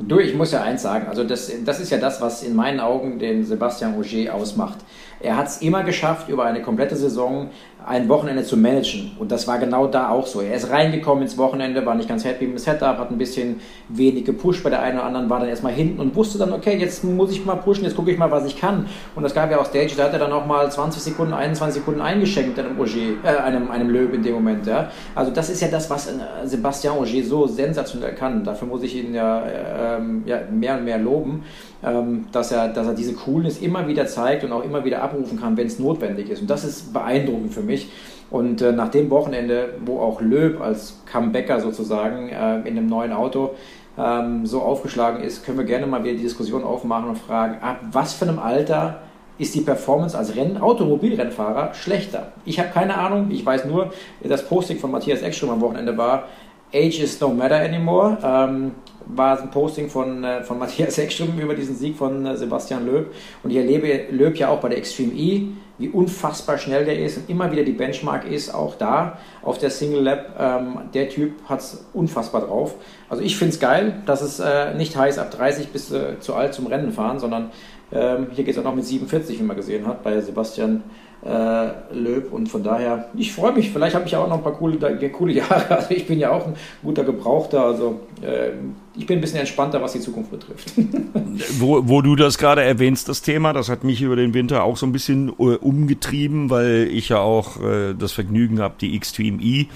Du, ich muss ja eins sagen, also das, das ist ja das, was in meinen Augen den Sebastian Roger ausmacht. Er hat es immer geschafft, über eine komplette Saison ein Wochenende zu managen. Und das war genau da auch so. Er ist reingekommen ins Wochenende, war nicht ganz happy mit dem Setup, hat ein bisschen wenig gepusht bei der einen oder anderen, war dann erstmal hinten und wusste dann, okay, jetzt muss ich mal pushen, jetzt gucke ich mal, was ich kann. Und das gab ja auch Stage, da hat er dann auch mal 20 Sekunden, 21 Sekunden eingeschenkt einem Ogier, äh, einem, einem Löw in dem Moment. Ja. Also das ist ja das, was äh, Sebastian Ogier so sensationell kann. Dafür muss ich ihn ja, äh, ja mehr und mehr loben. Ähm, dass, er, dass er diese Coolness immer wieder zeigt und auch immer wieder abrufen kann, wenn es notwendig ist. Und das ist beeindruckend für mich. Und äh, nach dem Wochenende, wo auch Löb als Comebacker sozusagen äh, in einem neuen Auto ähm, so aufgeschlagen ist, können wir gerne mal wieder die Diskussion aufmachen und fragen, ab was für einem Alter ist die Performance als Renn Automobilrennfahrer schlechter? Ich habe keine Ahnung, ich weiß nur, das Posting von Matthias Eckström am Wochenende war, Age is no matter anymore. Ähm, war ein Posting von, äh, von Matthias Eckström über diesen Sieg von äh, Sebastian Löb. Und ich erlebe Löb ja auch bei der Extreme E, wie unfassbar schnell der ist und immer wieder die Benchmark ist, auch da auf der Single Lab. Ähm, der Typ hat es unfassbar drauf. Also ich finde es geil, dass es äh, nicht heißt, ab 30 bis äh, zu alt zum Rennen fahren, sondern ähm, hier geht es auch noch mit 47, wie man gesehen hat, bei Sebastian äh, Löb. Und von daher, ich freue mich. Vielleicht habe ich auch noch ein paar coole, coole Jahre. Also ich bin ja auch ein guter Gebrauchter. Also äh, ich bin ein bisschen entspannter, was die Zukunft betrifft. wo, wo du das gerade erwähnst, das Thema, das hat mich über den Winter auch so ein bisschen äh, umgetrieben, weil ich ja auch äh, das Vergnügen habe, die Xtreme E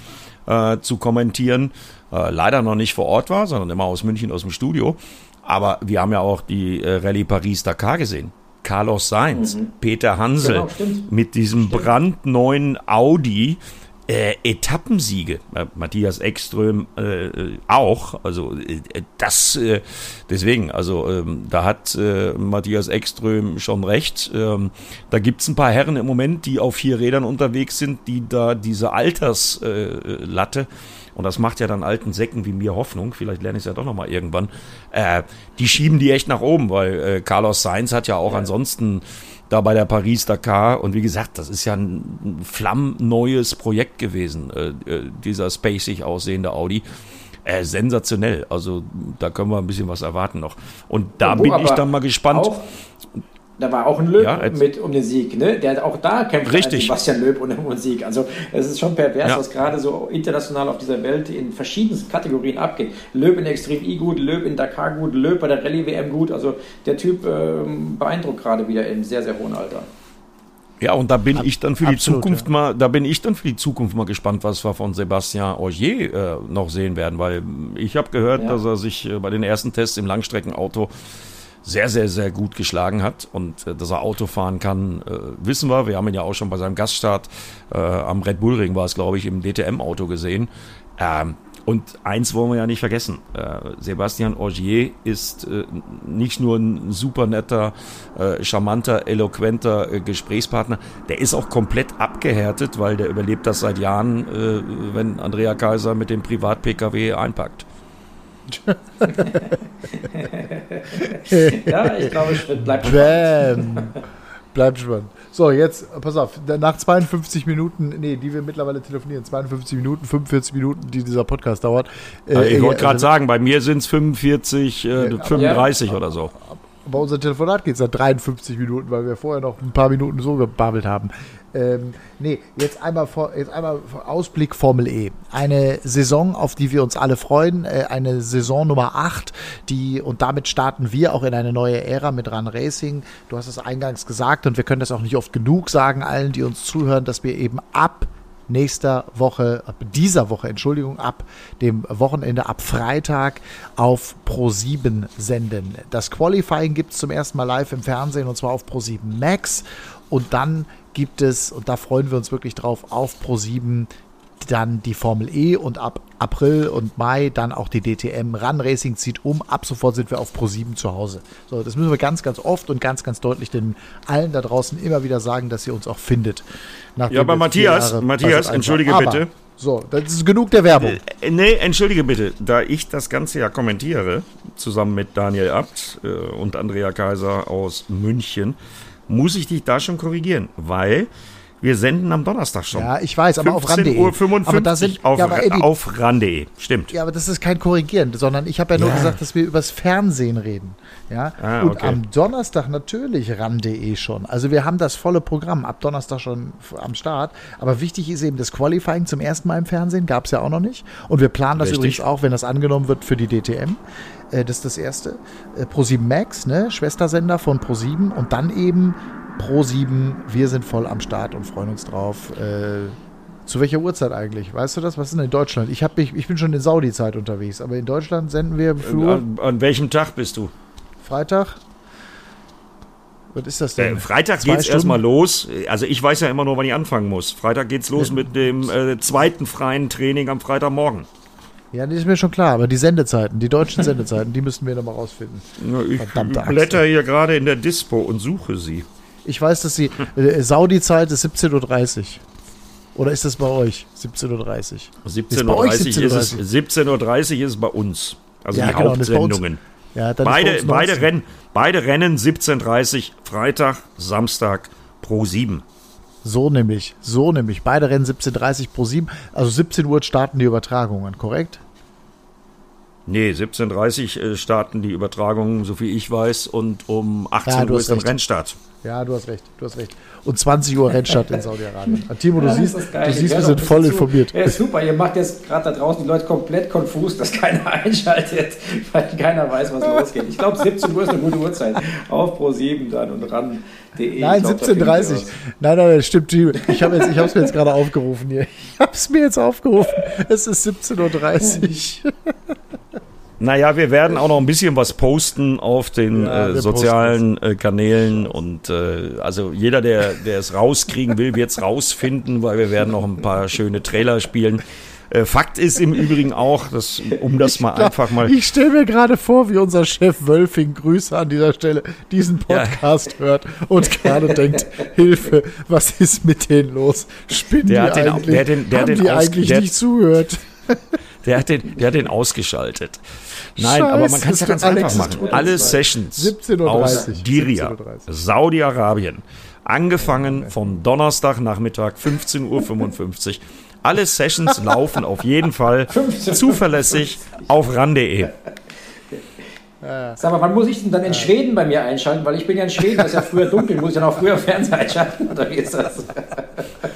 äh, zu kommentieren. Äh, leider noch nicht vor Ort war, sondern immer aus München aus dem Studio. Aber wir haben ja auch die äh, Rallye Paris-Dakar gesehen. Carlos Sainz, mhm. Peter Hansel genau, mit diesem stimmt. brandneuen Audi. Äh, Etappensiege, äh, Matthias Ekström äh, auch, also äh, das äh, deswegen, also ähm, da hat äh, Matthias Ekström schon recht. Ähm, da gibt's ein paar Herren im Moment, die auf vier Rädern unterwegs sind, die da diese Alterslatte und das macht ja dann alten Säcken wie mir Hoffnung, vielleicht lerne ich es ja doch nochmal irgendwann, äh, die schieben die echt nach oben, weil äh, Carlos Sainz hat ja auch ja. ansonsten da bei der Paris-Dakar. Und wie gesagt, das ist ja ein flammneues Projekt gewesen, äh, äh, dieser spacig aussehende Audi. Äh, sensationell. Also da können wir ein bisschen was erwarten noch. Und da bin ich dann mal gespannt. Auch, da war auch ein Löb ja, mit um den Sieg, ne? Der auch da kämpft Richtig. Sebastian Löb um den Sieg. Also es ist schon pervers, ja. was gerade so international auf dieser Welt in verschiedensten Kategorien abgeht. Löb in Extrem I gut, Löb in Dakar gut, Löb bei der Rallye WM gut. Also der Typ ähm, beeindruckt gerade wieder im sehr, sehr hohen Alter. Ja, und da bin Ab, ich dann für die absolut, Zukunft ja. mal, da bin ich dann für die Zukunft mal gespannt, was wir von Sebastian Ogier äh, noch sehen werden, weil ich habe gehört, ja. dass er sich äh, bei den ersten Tests im Langstreckenauto sehr, sehr, sehr gut geschlagen hat und äh, dass er Auto fahren kann, äh, wissen wir. Wir haben ihn ja auch schon bei seinem Gaststart äh, am Red Bull Ring war es, glaube ich, im DTM-Auto gesehen. Ähm, und eins wollen wir ja nicht vergessen. Äh, Sebastian Ogier ist äh, nicht nur ein super netter, äh, charmanter, eloquenter äh, Gesprächspartner, der ist auch komplett abgehärtet, weil der überlebt das seit Jahren, äh, wenn Andrea Kaiser mit dem Privat-Pkw einpackt. Ja, ich glaube, es bleibt spannend. Bleibt spannend. So, jetzt, pass auf, nach 52 Minuten, nee, die wir mittlerweile telefonieren, 52 Minuten, 45 Minuten, die dieser Podcast dauert. Äh, ich wollte gerade also, sagen, bei mir sind es 45, äh, 35 ja, oder so bei unserem Telefonat geht es seit 53 Minuten, weil wir vorher noch ein paar Minuten so gebabbelt haben. Ähm, nee, jetzt einmal, vor, jetzt einmal Ausblick Formel E. Eine Saison, auf die wir uns alle freuen. Äh, eine Saison Nummer 8, die, und damit starten wir auch in eine neue Ära mit Run Racing. Du hast es eingangs gesagt und wir können das auch nicht oft genug sagen, allen, die uns zuhören, dass wir eben ab nächster Woche, ab dieser Woche, Entschuldigung, ab dem Wochenende, ab Freitag auf Pro7 senden. Das Qualifying gibt es zum ersten Mal live im Fernsehen und zwar auf Pro7 Max. Und dann gibt es, und da freuen wir uns wirklich drauf, auf Pro7 dann die Formel E und ab April und Mai dann auch die DTM. Run Racing zieht um. Ab sofort sind wir auf Pro 7 zu Hause. So, das müssen wir ganz, ganz oft und ganz, ganz deutlich den allen da draußen immer wieder sagen, dass ihr uns auch findet. Ja, aber Matthias, Matthias, entschuldige aber, bitte. So, das ist genug der Werbung. Äh, nee, entschuldige bitte. Da ich das Ganze ja kommentiere, zusammen mit Daniel Abt äh, und Andrea Kaiser aus München, muss ich dich da schon korrigieren, weil wir senden am Donnerstag schon. Ja, ich weiß, aber auf ran.de. Uhr 55 aber da sind, auf, ja, aber Eddie, auf ran.de, stimmt. Ja, aber das ist kein Korrigieren, sondern ich habe ja nur ja. gesagt, dass wir übers Fernsehen reden. Ja, ah, und okay. am Donnerstag natürlich ran.de schon. Also wir haben das volle Programm ab Donnerstag schon am Start. Aber wichtig ist eben das Qualifying zum ersten Mal im Fernsehen, gab es ja auch noch nicht. Und wir planen das Richtig. übrigens auch, wenn das angenommen wird, für die DTM. Äh, das ist das erste. Äh, Pro7 Max, ne, Schwestersender von Pro7 und dann eben Pro 7, wir sind voll am Start und freuen uns drauf. Äh, zu welcher Uhrzeit eigentlich? Weißt du das? Was ist denn in Deutschland? Ich, hab, ich, ich bin schon in Saudi-Zeit unterwegs, aber in Deutschland senden wir. An, an welchem Tag bist du? Freitag? Was ist das denn? Äh, Freitag geht es erstmal los. Also ich weiß ja immer nur, wann ich anfangen muss. Freitag geht es los mit dem äh, zweiten freien Training am Freitagmorgen. Ja, das ist mir schon klar, aber die Sendezeiten, die deutschen Sendezeiten, die müssten wir nochmal rausfinden. Na, ich Verdammte blätter Axt, hier gerade in der Dispo und suche sie. Ich weiß, dass die äh, Saudi-Zeit ist 17.30 Uhr. Oder ist das bei euch 17.30 Uhr? 17.30 Uhr ist, es. 17.30 Uhr ist bei uns. Also ja, die genau, Hauptsendungen. Ja, beide, beide, Rennen, beide Rennen 17.30 Freitag, Samstag pro 7. So nämlich, so nämlich. Beide Rennen 17.30 pro 7. Also 17 Uhr starten die Übertragungen, korrekt? Nee, 17.30 Uhr äh, starten die Übertragungen, so viel ich weiß, und um 18 ja, Uhr ist dann Rennstart. Ja, du hast recht, du hast recht. Und 20 Uhr Rennstart in Saudi-Arabien. Timo, du ja, siehst, du siehst wir sind voll informiert. Ja, super, ihr macht jetzt gerade da draußen die Leute komplett konfus, dass keiner einschaltet, weil keiner weiß, was losgeht. Ich glaube, 17 Uhr ist eine gute Uhrzeit. Auf Pro 7 dann und ran.de. Nein, 17.30 Uhr. Nein, nein, das stimmt. Ich habe es mir jetzt gerade aufgerufen hier. Ich habe es mir jetzt aufgerufen. Es ist 17.30 Uhr. Naja, wir werden auch noch ein bisschen was posten auf den ja, äh, sozialen äh, Kanälen und äh, also jeder, der, der es rauskriegen will, wird es rausfinden, weil wir werden noch ein paar schöne Trailer spielen. Äh, Fakt ist im Übrigen auch, dass, um das mal glaub, einfach mal. Ich stelle mir gerade vor, wie unser Chef Wölfing, Grüße an dieser Stelle, diesen Podcast ja. hört und gerade denkt, Hilfe, was ist mit denen los? Spinnen der die eigentlich? Auch, der den, der Haben den die eigentlich nicht zuhört? Der hat den, der hat den ausgeschaltet. Nein, Scheiße, aber man kann es ja ganz einfach machen. Alle Sessions aus Diria, Saudi-Arabien, angefangen vom Donnerstagnachmittag 15.55 Uhr. Alle Sessions laufen auf jeden Fall zuverlässig auf ran.de. Sag mal, wann muss ich denn dann in Schweden bei mir einschalten? Weil ich bin ja in Schweden, das ist ja früher dunkel, muss ich dann auch früher Fernseher einschalten? Oder wie ist das?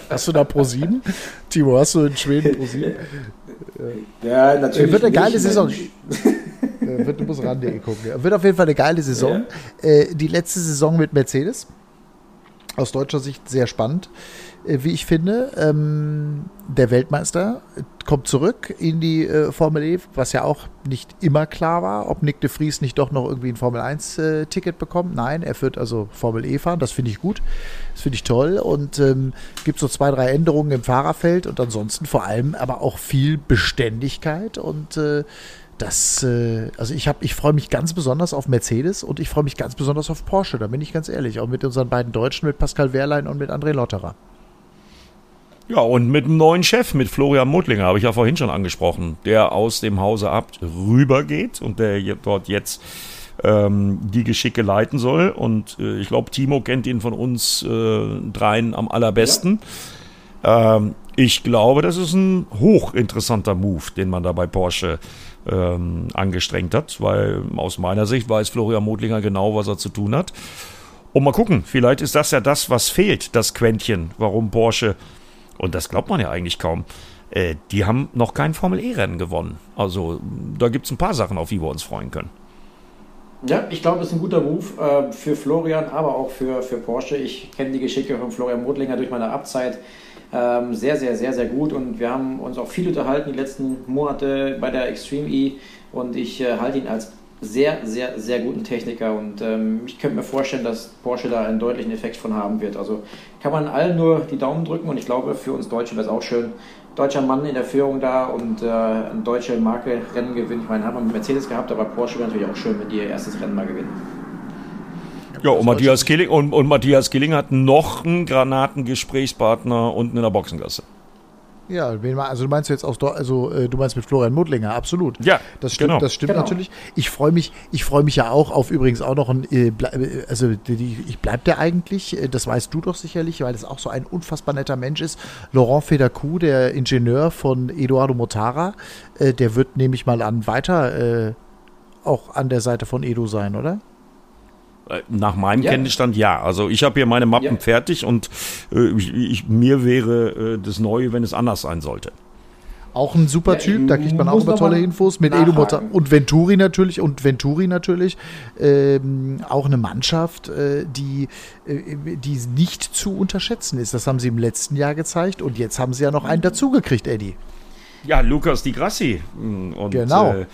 Hast du da Pro 7? Timo, hast du in Schweden Pro 7? Ja, natürlich. Wird eine geile Saison. wird, du musst ran.de gucken. Wird auf jeden Fall eine geile Saison. Ja. Äh, die letzte Saison mit Mercedes. Aus deutscher Sicht sehr spannend. Äh, wie ich finde. Ähm, der Weltmeister kommt zurück in die äh, Formel E, was ja auch nicht immer klar war, ob Nick de Vries nicht doch noch irgendwie ein Formel 1-Ticket äh, bekommt. Nein, er wird also Formel E fahren. Das finde ich gut. Das finde ich toll. Und ähm, gibt so zwei, drei Änderungen im Fahrerfeld und ansonsten vor allem aber auch viel Beständigkeit und äh, das, äh, also ich habe, ich freue mich ganz besonders auf Mercedes und ich freue mich ganz besonders auf Porsche, da bin ich ganz ehrlich, auch mit unseren beiden Deutschen, mit Pascal Wehrlein und mit André Lotterer. Ja, und mit einem neuen Chef, mit Florian Mutlinger, habe ich ja vorhin schon angesprochen, der aus dem Hause Abt rübergeht und der dort jetzt ähm, die Geschicke leiten soll. Und äh, ich glaube, Timo kennt ihn von uns äh, dreien am allerbesten. Ja. Ähm, ich glaube, das ist ein hochinteressanter Move, den man da bei Porsche ähm, angestrengt hat, weil aus meiner Sicht weiß Florian Mutlinger genau, was er zu tun hat. Und mal gucken, vielleicht ist das ja das, was fehlt, das Quäntchen, warum Porsche und das glaubt man ja eigentlich kaum, äh, die haben noch kein Formel-E-Rennen gewonnen. Also da gibt es ein paar Sachen, auf die wir uns freuen können. Ja, ich glaube, es ist ein guter Move äh, für Florian, aber auch für, für Porsche. Ich kenne die Geschicke von Florian Modlinger durch meine Abzeit ähm, sehr, sehr, sehr, sehr gut und wir haben uns auch viel unterhalten die letzten Monate bei der Extreme E und ich äh, halte ihn als sehr, sehr, sehr guten Techniker und ähm, ich könnte mir vorstellen, dass Porsche da einen deutlichen Effekt von haben wird. Also kann man allen nur die Daumen drücken und ich glaube, für uns Deutsche wäre es auch schön. Deutscher Mann in der Führung da und äh, eine deutsche Marke Rennen gewinnen. Ich meine, haben wir mit Mercedes gehabt, aber Porsche wäre natürlich auch schön, wenn die ihr erstes Rennen mal gewinnen. Ja, und Matthias, Killing, und, und Matthias Killing hat noch einen Granatengesprächspartner unten in der Boxengasse. Ja, also du meinst jetzt aus, also äh, du meinst mit Florian Mudlinger, absolut. Ja, das stimmt, genau. das stimmt genau. natürlich. Ich freue mich, ich freue mich ja auch auf übrigens auch noch ein, äh, äh also ich bleib der eigentlich, das weißt du doch sicherlich, weil es auch so ein unfassbar netter Mensch ist. Laurent Federcou, der Ingenieur von Eduardo Motara, der wird nehme ich mal an weiter auch an der Seite von Edu sein, oder? Äh, nach meinem ja. Kenntnisstand ja. Also ich habe hier meine Mappen ja. fertig und äh, ich, ich, mir wäre äh, das Neue, wenn es anders sein sollte. Auch ein super ja, Typ, da kriegt man auch immer tolle Infos mit Edu Motta und Venturi natürlich und Venturi natürlich. Ähm, auch eine Mannschaft, äh, die, äh, die nicht zu unterschätzen ist. Das haben sie im letzten Jahr gezeigt und jetzt haben sie ja noch einen dazugekriegt, Eddie. Ja, Lukas Di Grassi. Und, genau. Äh,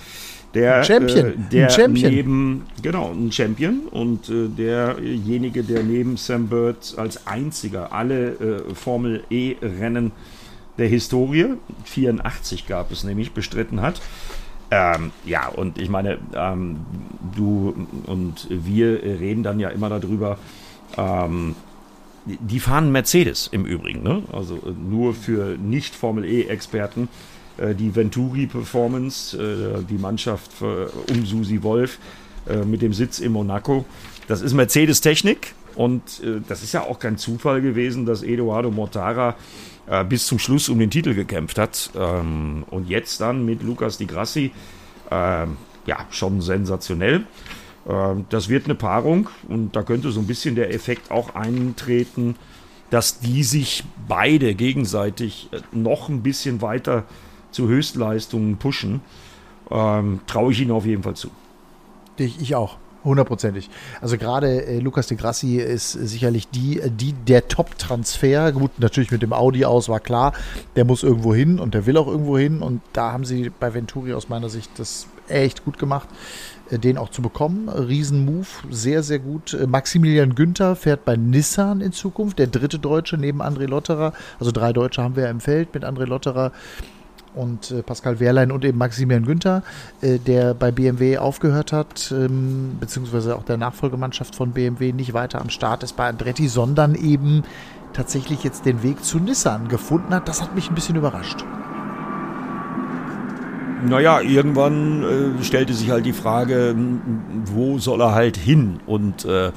der, ein Champion. Äh, der ein Champion. neben, genau, ein Champion und äh, derjenige, der neben Sam Bird als einziger alle äh, Formel E-Rennen der Historie, 84 gab es nämlich, bestritten hat. Ähm, ja, und ich meine, ähm, du und wir reden dann ja immer darüber, ähm, die fahren Mercedes im Übrigen, ne? also äh, nur für Nicht-Formel E-Experten. Äh, die Venturi Performance, äh, die Mannschaft um Susi Wolf äh, mit dem Sitz in Monaco. Das ist Mercedes Technik und das ist ja auch kein Zufall gewesen, dass Eduardo Mortara bis zum Schluss um den Titel gekämpft hat. Ähm, und jetzt dann mit Lucas Di Grassi, ähm, ja, schon sensationell. Ähm, das wird eine Paarung und da könnte so ein bisschen der Effekt auch eintreten, dass die sich beide gegenseitig noch ein bisschen weiter zu Höchstleistungen pushen, ähm, traue ich ihnen auf jeden Fall zu. Ich, ich auch. Hundertprozentig. Also gerade äh, Lukas de Grassi ist sicherlich die, die der Top-Transfer. Gut, natürlich mit dem Audi aus war klar, der muss irgendwo hin und der will auch irgendwo hin. Und da haben sie bei Venturi aus meiner Sicht das echt gut gemacht, äh, den auch zu bekommen. Riesenmove, sehr, sehr gut. Äh, Maximilian Günther fährt bei Nissan in Zukunft, der dritte Deutsche neben André Lotterer. Also drei Deutsche haben wir ja im Feld mit André Lotterer und äh, Pascal Wehrlein und eben Maximilian Günther, äh, der bei BMW aufgehört hat, ähm, beziehungsweise auch der Nachfolgemannschaft von BMW nicht weiter am Start ist bei Andretti, sondern eben tatsächlich jetzt den Weg zu Nissan gefunden hat. Das hat mich ein bisschen überrascht. naja, irgendwann äh, stellte sich halt die Frage, wo soll er halt hin? Und äh,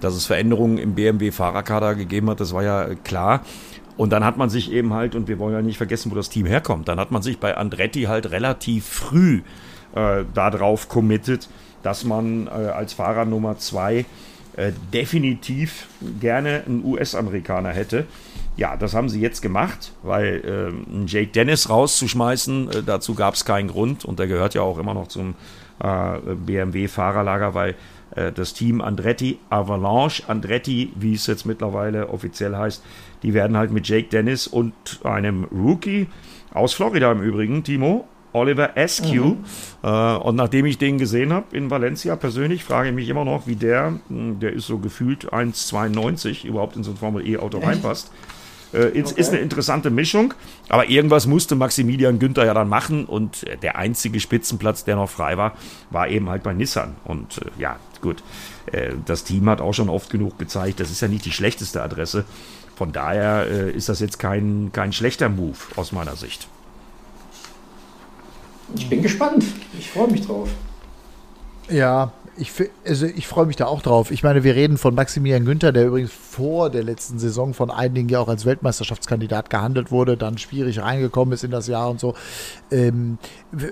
dass es Veränderungen im BMW-Fahrerkader gegeben hat, das war ja klar. Und dann hat man sich eben halt, und wir wollen ja nicht vergessen, wo das Team herkommt, dann hat man sich bei Andretti halt relativ früh äh, darauf committed, dass man äh, als Fahrer Nummer zwei äh, definitiv gerne einen US-Amerikaner hätte. Ja, das haben sie jetzt gemacht, weil äh, Jake Dennis rauszuschmeißen, äh, dazu gab es keinen Grund und der gehört ja auch immer noch zum äh, BMW-Fahrerlager, weil äh, das Team Andretti, Avalanche Andretti, wie es jetzt mittlerweile offiziell heißt, die werden halt mit Jake Dennis und einem Rookie aus Florida im Übrigen, Timo, Oliver Askew. Mhm. Äh, und nachdem ich den gesehen habe in Valencia persönlich, frage ich mich immer noch, wie der, hm, der ist so gefühlt 1,92, überhaupt in so ein Formel E-Auto reinpasst. Äh, ist, okay. ist eine interessante Mischung, aber irgendwas musste Maximilian Günther ja dann machen und der einzige Spitzenplatz, der noch frei war, war eben halt bei Nissan. Und äh, ja, gut, äh, das Team hat auch schon oft genug gezeigt, das ist ja nicht die schlechteste Adresse. Von daher äh, ist das jetzt kein, kein schlechter Move aus meiner Sicht. Ich bin gespannt. Ich freue mich drauf. Ja, ich, also ich freue mich da auch drauf. Ich meine, wir reden von Maximilian Günther, der übrigens vor der letzten Saison von einigen ja auch als Weltmeisterschaftskandidat gehandelt wurde, dann schwierig reingekommen ist in das Jahr und so. Ähm,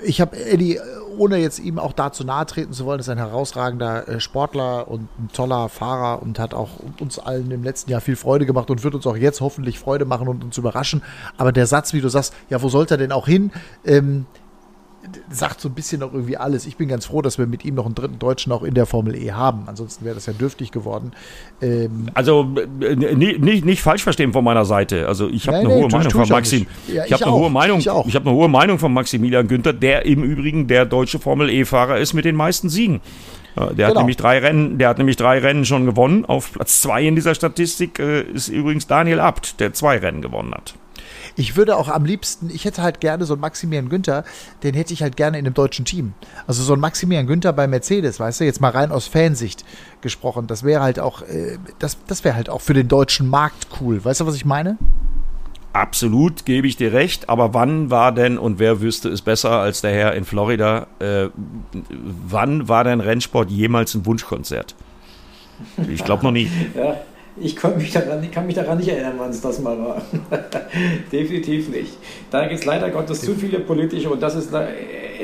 ich habe Eddie, ohne jetzt ihm auch dazu nahe treten zu wollen, ist ein herausragender äh, Sportler und ein toller Fahrer und hat auch uns allen im letzten Jahr viel Freude gemacht und wird uns auch jetzt hoffentlich Freude machen und uns überraschen. Aber der Satz, wie du sagst, ja, wo sollte er denn auch hin? Ähm, sagt so ein bisschen noch irgendwie alles. Ich bin ganz froh, dass wir mit ihm noch einen dritten Deutschen auch in der Formel E haben. Ansonsten wäre das ja dürftig geworden. Ähm also nicht, nicht, nicht, falsch verstehen von meiner Seite. Also ich habe eine nee, hohe Meinung von Maxim. Ja, ich, ich habe eine hohe Meinung. Ich, ich habe eine hohe Meinung von Maximilian Günther, der im Übrigen der deutsche Formel E-Fahrer ist mit den meisten Siegen. Der genau. hat nämlich drei Rennen, der hat nämlich drei Rennen schon gewonnen. Auf Platz zwei in dieser Statistik äh, ist übrigens Daniel Abt, der zwei Rennen gewonnen hat. Ich würde auch am liebsten, ich hätte halt gerne so einen Maximilian Günther, den hätte ich halt gerne in einem deutschen Team. Also so ein Maximilian Günther bei Mercedes, weißt du, jetzt mal rein aus Fansicht gesprochen. Das wäre halt auch, äh, das, das wäre halt auch für den deutschen Markt cool. Weißt du, was ich meine? Absolut, gebe ich dir recht. Aber wann war denn, und wer wüsste es besser als der Herr in Florida, äh, wann war denn Rennsport jemals ein Wunschkonzert? Ich glaube noch nie. ja. Ich kann mich daran, ich kann mich daran nicht erinnern, wann es das mal war. Definitiv nicht. Da gibt es leider Gottes zu viele politische und das ist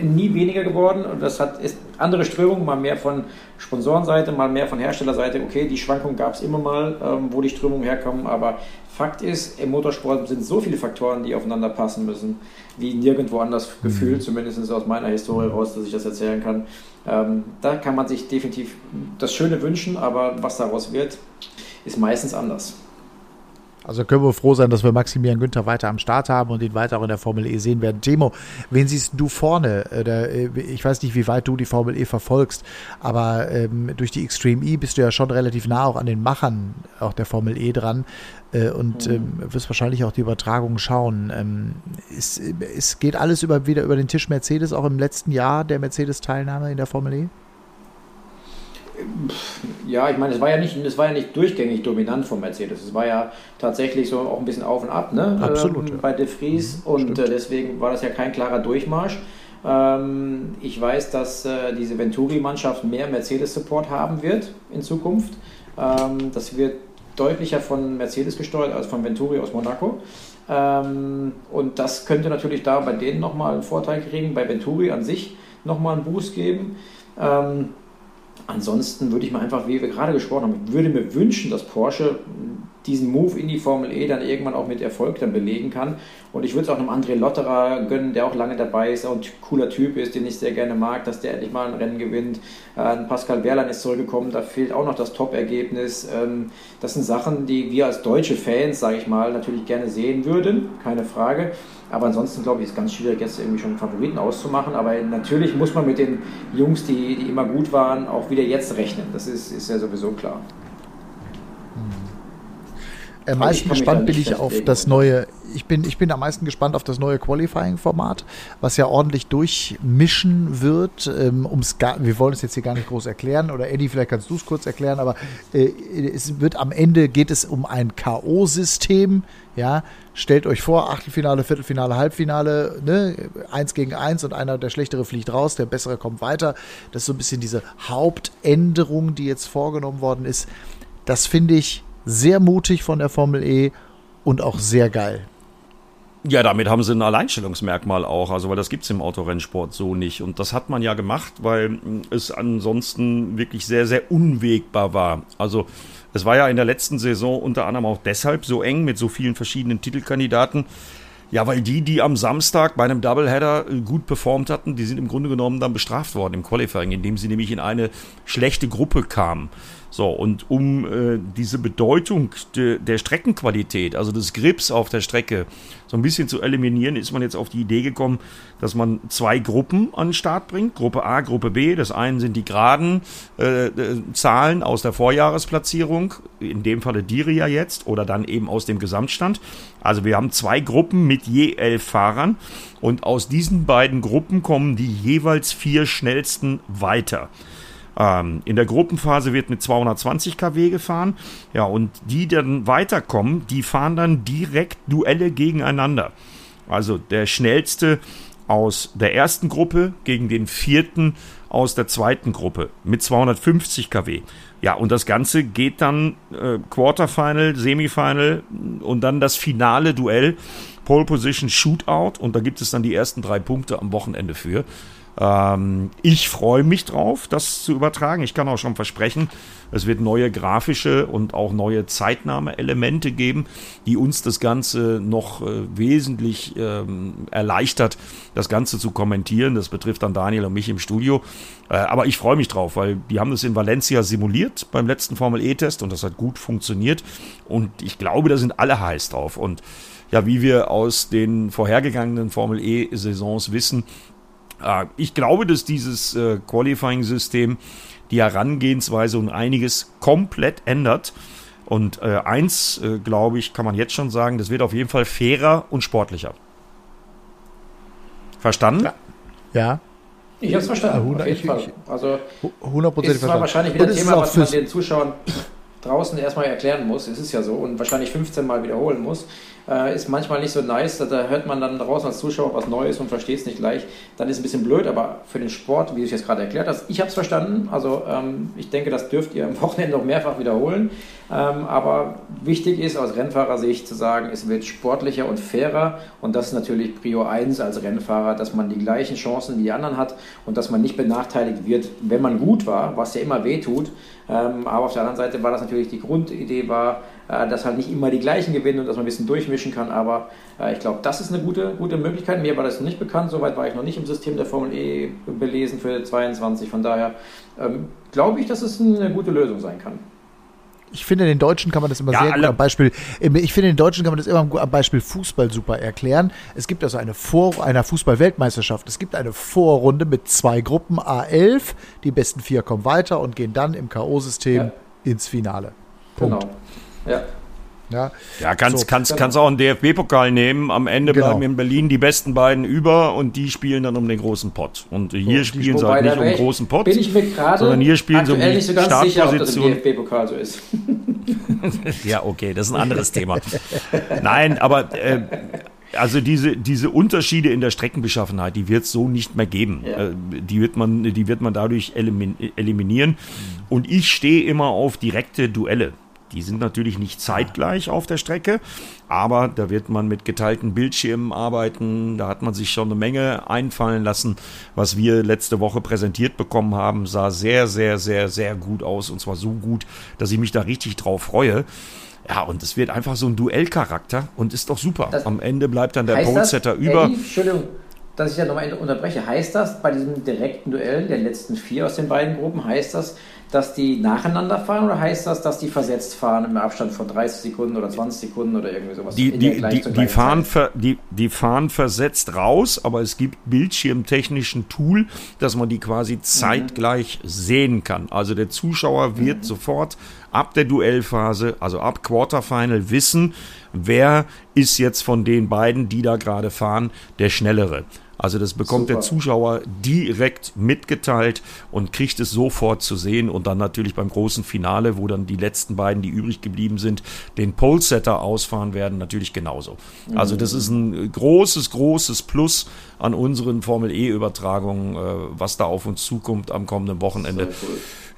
nie weniger geworden. Und das hat ist andere Strömungen, mal mehr von Sponsorenseite, mal mehr von Herstellerseite. Okay, die Schwankungen gab es immer mal, ähm, wo die Strömungen herkommen. Aber Fakt ist, im Motorsport sind so viele Faktoren, die aufeinander passen müssen, wie nirgendwo anders mhm. gefühlt, zumindest aus meiner Historie raus, dass ich das erzählen kann. Ähm, da kann man sich definitiv das Schöne wünschen, aber was daraus wird, ist meistens anders. Also können wir froh sein, dass wir Maximilian Günther weiter am Start haben und ihn weiter auch in der Formel E sehen werden. Timo, wen siehst du vorne? Äh, ich weiß nicht, wie weit du die Formel E verfolgst, aber ähm, durch die Extreme E bist du ja schon relativ nah auch an den Machern auch der Formel E dran äh, und mhm. ähm, wirst wahrscheinlich auch die Übertragung schauen. Ähm, es, es geht alles über, wieder über den Tisch Mercedes, auch im letzten Jahr der Mercedes-Teilnahme in der Formel E? Ja, ich meine, es war ja nicht, es war ja nicht durchgängig dominant von Mercedes. Es war ja tatsächlich so auch ein bisschen auf und ab, ne? Absolut. Ähm, bei De Vries mhm, und äh, deswegen war das ja kein klarer Durchmarsch. Ähm, ich weiß, dass äh, diese Venturi-Mannschaft mehr Mercedes-Support haben wird in Zukunft. Ähm, das wird deutlicher von Mercedes gesteuert als von Venturi aus Monaco. Ähm, und das könnte natürlich da bei denen nochmal einen Vorteil kriegen, bei Venturi an sich nochmal einen Boost geben. Ähm, Ansonsten würde ich mir einfach, wie wir gerade gesprochen haben, würde mir wünschen, dass Porsche diesen Move in die Formel E dann irgendwann auch mit Erfolg dann belegen kann. Und ich würde es auch einem André Lotterer gönnen, der auch lange dabei ist, ein cooler Typ ist, den ich sehr gerne mag, dass der endlich mal ein Rennen gewinnt. Äh, Pascal Berlan ist zurückgekommen, da fehlt auch noch das Top-Ergebnis. Ähm, das sind Sachen, die wir als deutsche Fans, sage ich mal, natürlich gerne sehen würden, keine Frage. Aber ansonsten glaube ich, ist es ganz schwierig, jetzt irgendwie schon Favoriten auszumachen. Aber natürlich muss man mit den Jungs, die, die immer gut waren, auch wieder jetzt rechnen. Das ist, ist ja sowieso klar. Am meisten gespannt bin ich auf das neue. Ich bin, ich bin am meisten gespannt auf das neue Qualifying-Format, was ja ordentlich durchmischen wird. Ähm, ums gar, wir wollen es jetzt hier gar nicht groß erklären, oder Eddie, vielleicht kannst du es kurz erklären, aber äh, es wird am Ende geht es um ein K.O.-System, ja, stellt euch vor, Achtelfinale, Viertelfinale, Halbfinale, ne, eins gegen eins und einer, der Schlechtere fliegt raus, der Bessere kommt weiter. Das ist so ein bisschen diese Hauptänderung, die jetzt vorgenommen worden ist. Das finde ich sehr mutig von der Formel E und auch sehr geil. Ja, damit haben sie ein Alleinstellungsmerkmal auch, also weil das gibt es im Autorennsport so nicht. Und das hat man ja gemacht, weil es ansonsten wirklich sehr, sehr unwegbar war. Also es war ja in der letzten Saison unter anderem auch deshalb so eng mit so vielen verschiedenen Titelkandidaten. Ja, weil die, die am Samstag bei einem Doubleheader äh, gut performt hatten, die sind im Grunde genommen dann bestraft worden im Qualifying, indem sie nämlich in eine schlechte Gruppe kamen. So, und um äh, diese Bedeutung de, der Streckenqualität, also des Grips auf der Strecke, so ein bisschen zu eliminieren, ist man jetzt auf die Idee gekommen, dass man zwei Gruppen an den Start bringt. Gruppe A, Gruppe B. Das eine sind die geraden äh, äh, Zahlen aus der Vorjahresplatzierung, in dem Falle Diria jetzt, oder dann eben aus dem Gesamtstand. Also wir haben zwei Gruppen mit je elf Fahrern und aus diesen beiden Gruppen kommen die jeweils vier schnellsten weiter. Ähm, in der Gruppenphase wird mit 220 kW gefahren. Ja, und die dann weiterkommen, die fahren dann direkt Duelle gegeneinander. Also der schnellste aus der ersten Gruppe gegen den vierten aus der zweiten Gruppe mit 250 kW. Ja, und das Ganze geht dann äh, Quarterfinal, Semifinal und dann das finale Duell, Pole Position Shootout. Und da gibt es dann die ersten drei Punkte am Wochenende für. Ähm, ich freue mich drauf, das zu übertragen. Ich kann auch schon versprechen, es wird neue grafische und auch neue Zeitnahme-Elemente geben, die uns das Ganze noch äh, wesentlich ähm, erleichtert, das Ganze zu kommentieren. Das betrifft dann Daniel und mich im Studio. Äh, aber ich freue mich drauf, weil die haben das in Valencia simuliert beim letzten Formel E-Test und das hat gut funktioniert. Und ich glaube, da sind alle heiß drauf. Und ja, wie wir aus den vorhergegangenen Formel E-Saisons wissen, ich glaube, dass dieses äh, Qualifying-System die Herangehensweise und einiges komplett ändert. Und äh, eins, äh, glaube ich, kann man jetzt schon sagen, das wird auf jeden Fall fairer und sportlicher. Verstanden? Ja. ja. Ich habe es verstanden. Ja, auf jeden Fall. Also 100% ist zwar wahrscheinlich wieder ein Thema, was man den Zuschauern draußen erstmal erklären muss. Es ist ja so und wahrscheinlich 15 Mal wiederholen muss äh, ist manchmal nicht so nice. Da hört man dann draußen als Zuschauer was Neues und versteht es nicht gleich. Dann ist es ein bisschen blöd, aber für den Sport, wie du es jetzt gerade erklärt hast, ich habe es verstanden. Also ähm, ich denke, das dürft ihr am Wochenende noch mehrfach wiederholen. Ähm, aber wichtig ist aus Rennfahrersicht zu sagen, es wird sportlicher und fairer und das ist natürlich Prio 1 als Rennfahrer, dass man die gleichen Chancen wie die anderen hat und dass man nicht benachteiligt wird, wenn man gut war, was ja immer weh tut. Ähm, aber auf der anderen Seite war das natürlich die Grundidee war, dass halt nicht immer die gleichen gewinnen und dass man ein bisschen durchmischen kann. Aber äh, ich glaube, das ist eine gute, gute Möglichkeit. Mir war das noch nicht bekannt, soweit war ich noch nicht im System der Formel E belesen für 22. Von daher ähm, glaube ich, dass es eine gute Lösung sein kann ich finde, den Deutschen kann man das immer ja, sehr gut am Beispiel, ich finde, den Deutschen kann man das immer am Beispiel Fußball super erklären. Es gibt also eine Vor, einer Fußball-Weltmeisterschaft. Es gibt eine Vorrunde mit zwei Gruppen A11. Die besten vier kommen weiter und gehen dann im K.O.-System ja. ins Finale. Punkt. Genau. Ja. Ja, ja kannst, so, kannst, kannst auch einen DFB-Pokal nehmen. Am Ende genau. bleiben in Berlin die besten beiden über und die spielen dann um den großen Pott. Und hier so, spielen sie halt nicht um den großen Pott, bin ich mir sondern hier spielen sie um die nicht so ganz sicher, ob das im DFB-Pokal so ist. ja, okay, das ist ein anderes Thema. Nein, aber äh, also diese, diese Unterschiede in der Streckenbeschaffenheit, die wird es so nicht mehr geben. Ja. Äh, die, wird man, die wird man dadurch eliminieren. Mhm. Und ich stehe immer auf direkte Duelle. Die sind natürlich nicht zeitgleich auf der Strecke, aber da wird man mit geteilten Bildschirmen arbeiten. Da hat man sich schon eine Menge einfallen lassen. Was wir letzte Woche präsentiert bekommen haben, sah sehr, sehr, sehr, sehr gut aus. Und zwar so gut, dass ich mich da richtig drauf freue. Ja, und es wird einfach so ein Duellcharakter und ist doch super. Das Am Ende bleibt dann der Polesetter über. Eddie, Entschuldigung, dass ich ja nochmal unterbreche. Heißt das bei diesem direkten Duell der letzten vier aus den beiden Gruppen, heißt das, dass die nacheinander fahren oder heißt das, dass die versetzt fahren im Abstand von 30 Sekunden oder 20 Sekunden oder irgendwie sowas? Die, die, die, die fahren ver, die, die fahren versetzt raus, aber es gibt bildschirmtechnischen Tool, dass man die quasi mhm. zeitgleich mhm. sehen kann. Also der Zuschauer wird mhm. sofort ab der Duellphase, also ab Quarterfinal wissen, wer ist jetzt von den beiden, die da gerade fahren, der schnellere. Also das bekommt Super. der Zuschauer direkt mitgeteilt und kriegt es sofort zu sehen und dann natürlich beim großen Finale, wo dann die letzten beiden, die übrig geblieben sind, den Pole-Setter ausfahren werden, natürlich genauso. Mhm. Also das ist ein großes, großes Plus an unseren Formel E-Übertragungen, äh, was da auf uns zukommt am kommenden Wochenende.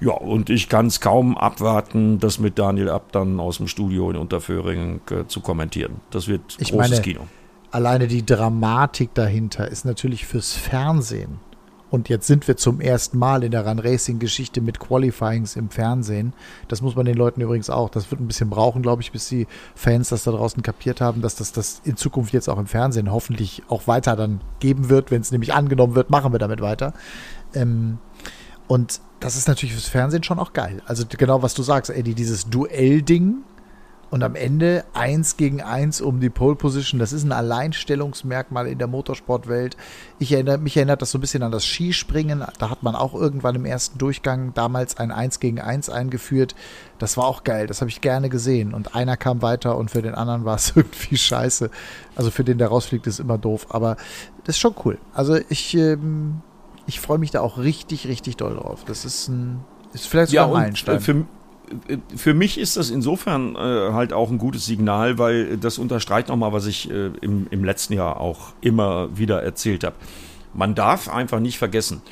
Ja, und ich kann es kaum abwarten, das mit Daniel Ab dann aus dem Studio in Unterföhring äh, zu kommentieren. Das wird ich großes meine, Kino. Alleine die Dramatik dahinter ist natürlich fürs Fernsehen. Und jetzt sind wir zum ersten Mal in der Run Racing Geschichte mit Qualifyings im Fernsehen. Das muss man den Leuten übrigens auch. Das wird ein bisschen brauchen, glaube ich, bis die Fans das da draußen kapiert haben, dass das das in Zukunft jetzt auch im Fernsehen hoffentlich auch weiter dann geben wird. Wenn es nämlich angenommen wird, machen wir damit weiter. Ähm, und das ist natürlich fürs Fernsehen schon auch geil. Also genau, was du sagst, Eddie, dieses Duell-Ding und am Ende eins gegen eins um die Pole Position, das ist ein Alleinstellungsmerkmal in der Motorsportwelt. Ich erinnere, mich erinnert das so ein bisschen an das Skispringen. Da hat man auch irgendwann im ersten Durchgang damals ein Eins gegen eins eingeführt. Das war auch geil, das habe ich gerne gesehen. Und einer kam weiter und für den anderen war es irgendwie scheiße. Also für den, der rausfliegt, ist immer doof. Aber das ist schon cool. Also ich. Ähm, ich freue mich da auch richtig, richtig doll drauf. Das ist ein, ist vielleicht sogar ja, ein Meilenstein. Für, äh, für mich ist das insofern äh, halt auch ein gutes Signal, weil das unterstreicht nochmal, was ich äh, im, im letzten Jahr auch immer wieder erzählt habe. Man darf einfach nicht vergessen,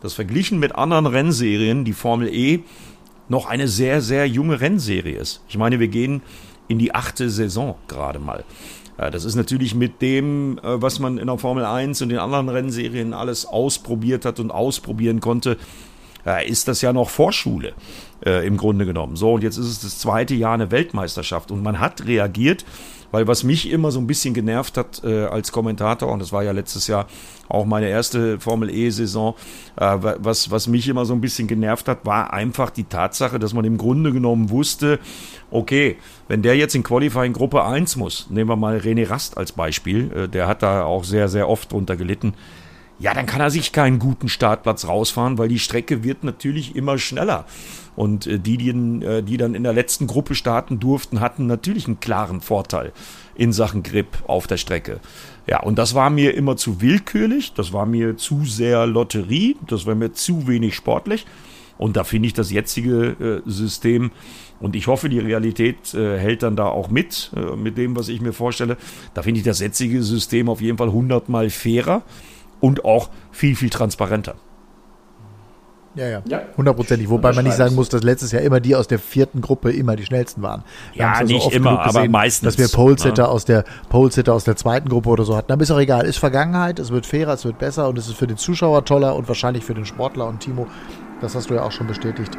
dass verglichen mit anderen Rennserien die Formel E noch eine sehr, sehr junge Rennserie ist. Ich meine, wir gehen in die achte Saison gerade mal. Das ist natürlich mit dem, äh, was man in der Formel 1 und den anderen Rennserien alles ausprobiert hat und ausprobieren konnte, ist das ja noch Vorschule äh, im Grunde genommen. So, und jetzt ist es das zweite Jahr eine Weltmeisterschaft und man hat reagiert weil was mich immer so ein bisschen genervt hat äh, als Kommentator, und das war ja letztes Jahr auch meine erste Formel E-Saison, äh, was, was mich immer so ein bisschen genervt hat, war einfach die Tatsache, dass man im Grunde genommen wusste, okay, wenn der jetzt in Qualifying Gruppe 1 muss, nehmen wir mal René Rast als Beispiel, äh, der hat da auch sehr, sehr oft drunter gelitten, ja, dann kann er sich keinen guten Startplatz rausfahren, weil die Strecke wird natürlich immer schneller. Und äh, die, die, äh, die dann in der letzten Gruppe starten durften, hatten natürlich einen klaren Vorteil in Sachen Grip auf der Strecke. Ja, und das war mir immer zu willkürlich, das war mir zu sehr Lotterie, das war mir zu wenig sportlich. Und da finde ich das jetzige äh, System, und ich hoffe, die Realität äh, hält dann da auch mit, äh, mit dem, was ich mir vorstelle. Da finde ich das jetzige System auf jeden Fall hundertmal fairer und auch viel, viel transparenter. Ja, ja, ja. hundertprozentig. Wobei man nicht sagen muss, dass letztes Jahr immer die aus der vierten Gruppe immer die schnellsten waren. Wir ja, nicht so immer, gesehen, aber meistens. Dass wir Pole-Sitter ja. aus der Pole-Sitter aus der zweiten Gruppe oder so hatten. Aber ist auch egal. Ist Vergangenheit, es wird fairer, es wird besser und es ist für den Zuschauer toller und wahrscheinlich für den Sportler und Timo, das hast du ja auch schon bestätigt,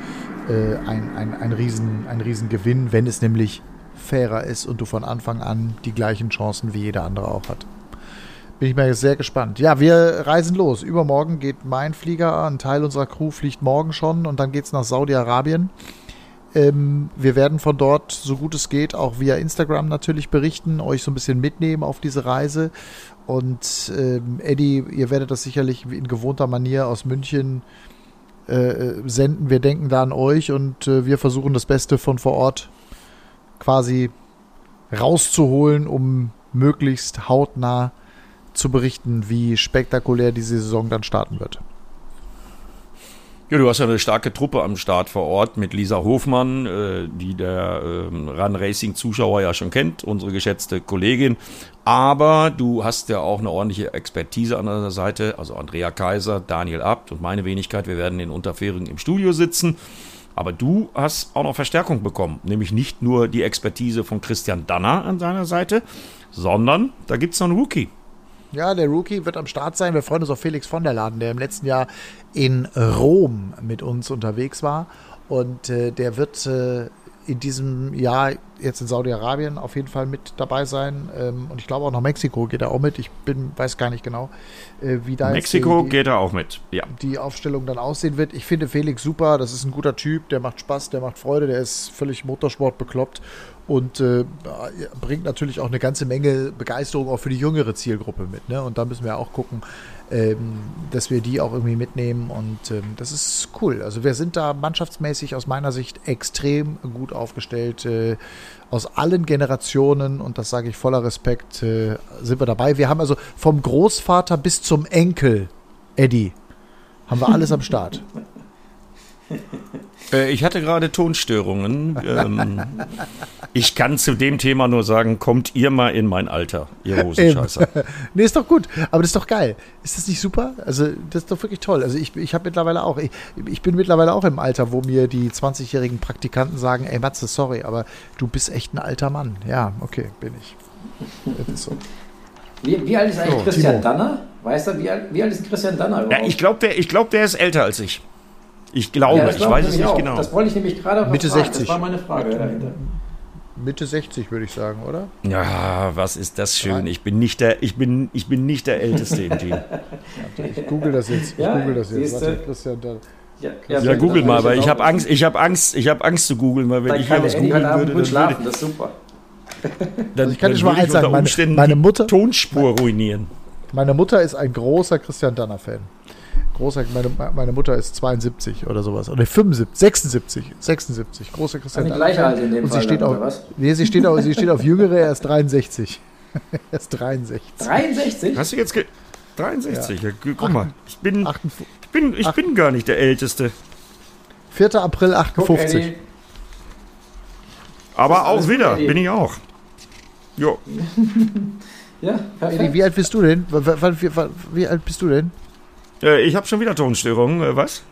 äh, ein, ein, ein, Riesen, ein Riesengewinn, wenn es nämlich fairer ist und du von Anfang an die gleichen Chancen wie jeder andere auch hat. Bin ich mal sehr gespannt. Ja, wir reisen los. Übermorgen geht mein Flieger, ein Teil unserer Crew fliegt morgen schon und dann geht es nach Saudi-Arabien. Ähm, wir werden von dort, so gut es geht, auch via Instagram natürlich berichten, euch so ein bisschen mitnehmen auf diese Reise. Und ähm, Eddie, ihr werdet das sicherlich in gewohnter Manier aus München äh, senden. Wir denken da an euch und äh, wir versuchen das Beste von vor Ort quasi rauszuholen, um möglichst hautnah zu berichten, wie spektakulär diese Saison dann starten wird. Ja, du hast ja eine starke Truppe am Start vor Ort mit Lisa Hofmann, äh, die der äh, Run Racing Zuschauer ja schon kennt, unsere geschätzte Kollegin. Aber du hast ja auch eine ordentliche Expertise an deiner Seite, also Andrea Kaiser, Daniel Abt und meine Wenigkeit. Wir werden in Unterfering im Studio sitzen. Aber du hast auch noch Verstärkung bekommen, nämlich nicht nur die Expertise von Christian Danner an seiner Seite, sondern da gibt es noch einen Rookie. Ja, der Rookie wird am Start sein. Wir freuen uns auf Felix von der Laden, der im letzten Jahr in Rom mit uns unterwegs war. Und äh, der wird äh, in diesem Jahr jetzt in Saudi-Arabien auf jeden Fall mit dabei sein. Ähm, und ich glaube auch nach Mexiko geht er auch mit. Ich bin, weiß gar nicht genau, äh, wie da Mexiko die, geht er auch mit, ja. Die Aufstellung dann aussehen wird. Ich finde Felix super. Das ist ein guter Typ. Der macht Spaß, der macht Freude. Der ist völlig Motorsport bekloppt und äh, bringt natürlich auch eine ganze Menge Begeisterung auch für die jüngere Zielgruppe mit. Ne? Und da müssen wir auch gucken, ähm, dass wir die auch irgendwie mitnehmen. Und ähm, das ist cool. Also wir sind da mannschaftsmäßig aus meiner Sicht extrem gut aufgestellt. Äh, aus allen Generationen und das sage ich voller Respekt, äh, sind wir dabei. Wir haben also vom Großvater bis zum Enkel, Eddie, haben wir alles am Start. Äh, ich hatte gerade Tonstörungen. Ähm, ich kann zu dem Thema nur sagen, kommt ihr mal in mein Alter, ihr Hosenscheißer. nee, ist doch gut. Aber das ist doch geil. Ist das nicht super? Also, das ist doch wirklich toll. Also, ich, ich habe mittlerweile auch, ich, ich bin mittlerweile auch im Alter, wo mir die 20-jährigen Praktikanten sagen, ey Matze, sorry, aber du bist echt ein alter Mann. Ja, okay, bin ich. Das ist so. Wie, wie alt ist eigentlich so, Christian Timo. Danner? Weißt du, wie alt, wie alt ist Christian Danner überhaupt? Ja, ich glaube, der, glaub, der ist älter als ich. Ich glaube, ja, ich weiß es nicht auch. genau. Das wollte ich nämlich gerade Mitte fragen. 60. Das war meine Frage dahinter. Mitte 60 würde ich sagen, oder? Ja, was ist das schön. Ich bin nicht der, ich bin, ich bin nicht der Älteste im Team. ich google das jetzt. Ich ja, google das jetzt. Warte, Christian, da, ja, ja, ja google mal, weil ich habe Angst, ich habe Angst, ich habe Angst zu googeln, weil wenn ich hier was googeln würde, dann schlafen, würde, das ist super. Dann, also ich kann dir schon mal eins sagen, meine, meine Mutter Tonspur ruinieren. Meine Mutter ist ein großer Christian Danner Fan großer, meine, meine Mutter ist 72 oder sowas. Oder 75, 76, 76. Großer Christian. Die gleiche Alter in dem Und Fall. Sie steht, auf, was? Nee, sie steht, auf, sie steht auf Jüngere, er ist 63. er ist 63. 63? Hast du jetzt. 63, ja. ja. guck mal. Ich bin, ich, bin, ich bin gar nicht der Älteste. 4. April 58. Guck, Aber auch wieder, bin ich auch. Jo. ja, perfekt. wie alt bist du denn? Wie alt bist du denn? Äh, ich habe schon wieder Tonstörungen. Äh, was?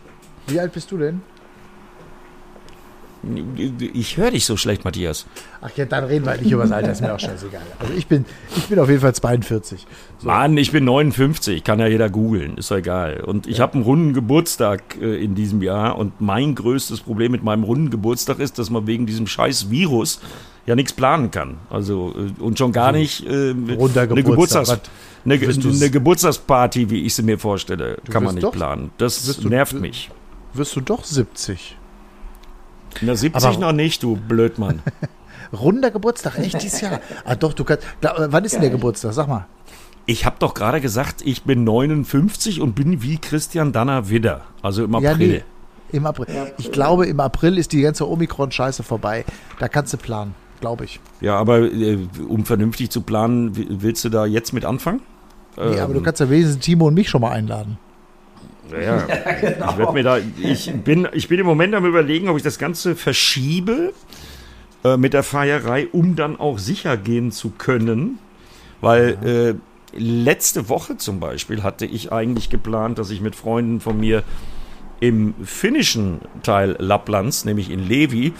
Wie alt bist du denn? Ich höre dich so schlecht, Matthias. Ach ja, dann reden wir halt nicht über das Alter, ist mir auch scheißegal. Also ich bin, ich bin auf jeden Fall 42. So. Mann, ich bin 59, kann ja jeder googeln, ist doch egal. Und ich ja. habe einen runden Geburtstag äh, in diesem Jahr und mein größtes Problem mit meinem runden Geburtstag ist, dass man wegen diesem scheiß Virus ja nichts planen kann. Also und schon gar nicht äh, eine Geburtstags eine, eine, Geburtstagsparty, wie ich sie mir vorstelle, kann man nicht doch, planen. Das nervt du, mich. Wirst du doch 70? Na, 70 Aber, noch nicht, du Blödmann. Runder Geburtstag, echt dieses Jahr? Ah, doch, du kannst. Da, wann ist denn der Geburtstag? Sag mal. Ich habe doch gerade gesagt, ich bin 59 und bin wie Christian Danner Widder. Also im April. Ja, nee, Im April. Ich glaube, im April ist die ganze Omikron-Scheiße vorbei. Da kannst du planen, glaube ich. Ja, aber äh, um vernünftig zu planen, willst du da jetzt mit anfangen? Nee, ähm, aber du kannst ja wenigstens Timo und mich schon mal einladen. Ja, ja genau. ich mir da, ich bin, ich bin im Moment am überlegen, ob ich das Ganze verschiebe äh, mit der Feierei, um dann auch sicher gehen zu können. Weil ja. äh, letzte Woche zum Beispiel hatte ich eigentlich geplant, dass ich mit Freunden von mir im finnischen Teil Lapplands, nämlich in Levi,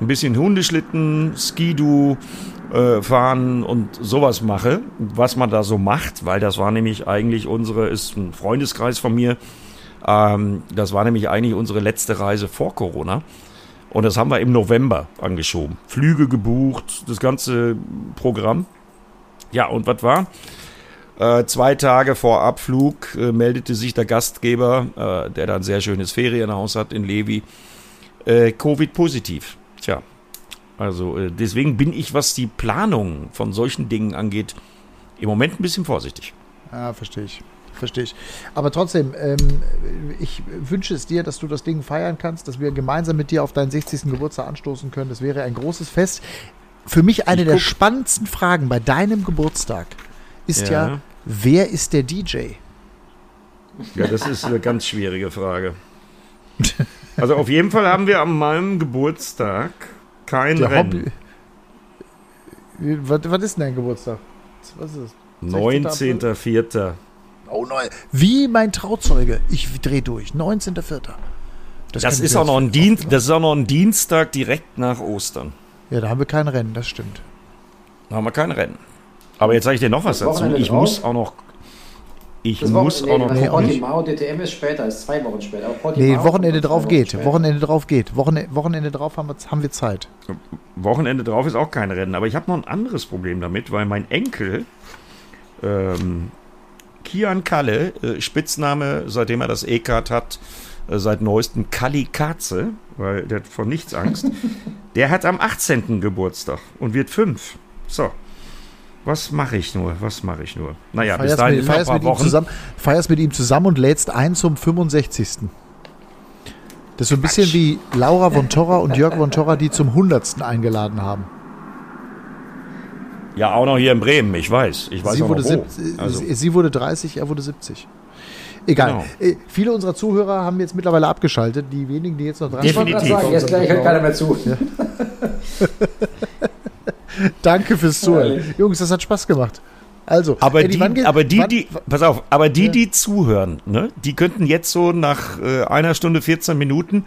ein bisschen Hundeschlitten, Skidu äh, fahren und sowas mache, was man da so macht, weil das war nämlich eigentlich unsere, ist ein Freundeskreis von mir, ähm, das war nämlich eigentlich unsere letzte Reise vor Corona. Und das haben wir im November angeschoben. Flüge gebucht, das ganze Programm. Ja, und was war? Äh, zwei Tage vor Abflug äh, meldete sich der Gastgeber, äh, der da ein sehr schönes Ferienhaus hat in Levi, äh, Covid-positiv. Tja, also äh, deswegen bin ich, was die Planung von solchen Dingen angeht, im Moment ein bisschen vorsichtig. Ja, verstehe ich verstehe ich. Aber trotzdem, ähm, ich wünsche es dir, dass du das Ding feiern kannst, dass wir gemeinsam mit dir auf deinen 60. Geburtstag anstoßen können. Das wäre ein großes Fest. Für mich eine der spannendsten Fragen bei deinem Geburtstag ist ja. ja, wer ist der DJ? Ja, das ist eine ganz schwierige Frage. Also auf jeden Fall haben wir an meinem Geburtstag kein der Rennen. Was, was, ist denn dein Geburtstag? Was ist es? 19.04. Oh nein. Wie mein Trauzeuge. Ich drehe durch. 19.04. Das, das ist auch noch ein Dienst, das ist auch noch ein Dienstag direkt nach Ostern. Ja, da haben wir kein Rennen, das stimmt. Da haben wir kein Rennen. Aber jetzt sage ich dir noch was dazu. Ich drauf? muss auch noch. Ich das muss Wochen, auch noch. Nee, Portimao DTM ist später, ist zwei Wochen später. nee, Wochenende drauf geht. Wochenende drauf geht. Wochenende, Wochenende drauf haben wir, haben wir Zeit. Wochenende drauf ist auch kein Rennen. Aber ich habe noch ein anderes Problem damit, weil mein Enkel ähm, Kian Kalle, äh, Spitzname, seitdem er das E-Card hat, äh, seit neuestem Kalli Katze, weil der hat vor nichts Angst. der hat am 18. Geburtstag und wird fünf. So. Was mache ich nur? Was mache ich nur? Naja, feierst bis dahin mit, feierst, mit ihm zusammen, feierst mit ihm zusammen und lädst ein zum 65. Das ist so ein bisschen wie Laura von Torra und Jörg von Torra, die zum 100. eingeladen haben. Ja, auch noch hier in Bremen, ich weiß. Ich weiß sie, wurde wo. Also. sie wurde 30, er wurde 70. Egal. Genau. Äh, viele unserer Zuhörer haben jetzt mittlerweile abgeschaltet. Die wenigen, die jetzt noch dran sind. Definitiv. Sagen, jetzt gleich hört keiner mehr zu. Ja. Danke fürs Zuhören. Jungs, das hat Spaß gemacht. Also, aber Eddie, die, aber die, die, pass auf, aber die, die zuhören, ne, die könnten jetzt so nach äh, einer Stunde 14 Minuten,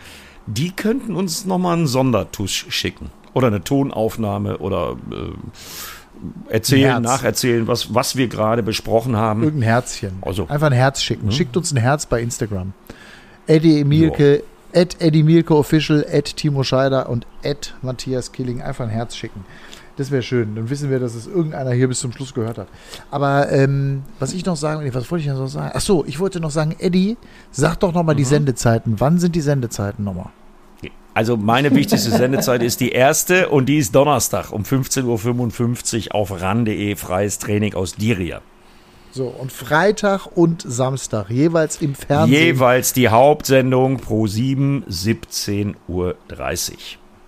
die könnten uns nochmal einen Sondertusch schicken. Oder eine Tonaufnahme oder äh, erzählen, nacherzählen, was, was wir gerade besprochen haben. Irgendein Herzchen. Also, Einfach ein Herz schicken. Hm? Schickt uns ein Herz bei Instagram. Eddie Emilke, at Eddie Mielke Official, at Timo Scheider und at Matthias Killing. Einfach ein Herz schicken. Das wäre schön. Dann wissen wir, dass es irgendeiner hier bis zum Schluss gehört hat. Aber ähm, was ich noch sagen, was wollte ich noch sagen? Ach so, ich wollte noch sagen, Eddie, sag doch nochmal mhm. die Sendezeiten. Wann sind die Sendezeiten nochmal? Also meine wichtigste Sendezeit ist die erste und die ist Donnerstag um 15.55 Uhr auf ran.de freies Training aus Diria. So, und Freitag und Samstag jeweils im Fernsehen. Jeweils die Hauptsendung pro 7, 17.30 Uhr.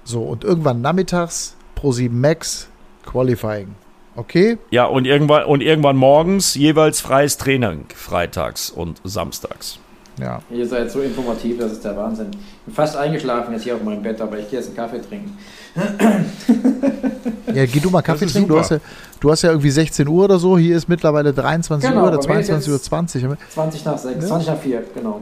So, und irgendwann nachmittags Pro7 Max Qualifying. Okay? Ja, und irgendwann, und irgendwann morgens jeweils freies Training, freitags und samstags. Ja. Ihr seid so informativ, das ist der Wahnsinn. Ich bin fast eingeschlafen jetzt hier auf meinem Bett, aber ich gehe jetzt einen Kaffee trinken. ja, geh du mal Kaffee trinken. Du hast, ja, du hast ja irgendwie 16 Uhr oder so. Hier ist mittlerweile 23 genau, Uhr oder 22 Uhr 20. 20 nach 6, ja? 20 nach 4, genau.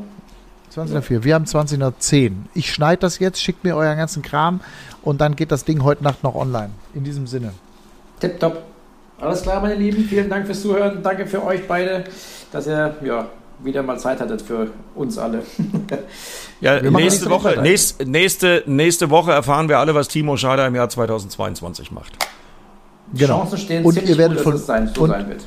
20 nach 4. Wir haben 20 nach 10. Ich schneide das jetzt, schickt mir euren ganzen Kram und dann geht das Ding heute Nacht noch online. In diesem Sinne. Tipptopp. Alles klar, meine Lieben. Vielen Dank fürs Zuhören. Danke für euch beide, dass ihr ja, wieder mal Zeit hattet für uns alle. ja, nächste Woche, nächste, nächste, nächste Woche erfahren wir alle, was Timo Scheider im Jahr 2022 macht. Genau. Chancen stehen und ihr werdet gut, von, sein, so und, sein wird.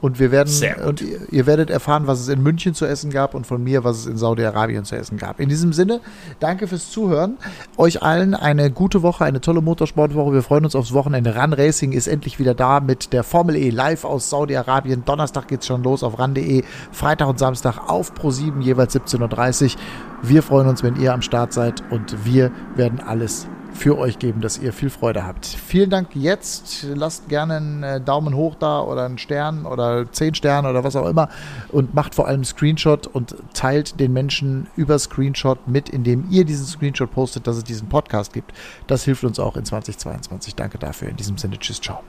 Und wir werden und ihr werdet erfahren, was es in München zu essen gab und von mir, was es in Saudi-Arabien zu essen gab. In diesem Sinne, danke fürs Zuhören. Euch allen eine gute Woche, eine tolle Motorsportwoche. Wir freuen uns aufs Wochenende. Run Racing ist endlich wieder da mit der Formel E live aus Saudi-Arabien. Donnerstag geht es schon los auf ran.de. Freitag und Samstag auf Pro7 jeweils 17.30 Uhr. Wir freuen uns, wenn ihr am Start seid und wir werden alles für euch geben, dass ihr viel Freude habt. Vielen Dank jetzt. Lasst gerne einen äh, Daumen hoch da oder einen Stern oder zehn Sterne oder was auch immer und macht vor allem Screenshot und teilt den Menschen über Screenshot mit, indem ihr diesen Screenshot postet, dass es diesen Podcast gibt. Das hilft uns auch in 2022. Danke dafür. In diesem Sinne, tschüss, ciao.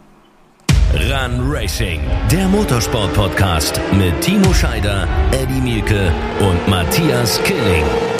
Run Racing, der Motorsport-Podcast mit Timo Scheider, Eddie Mielke und Matthias Killing.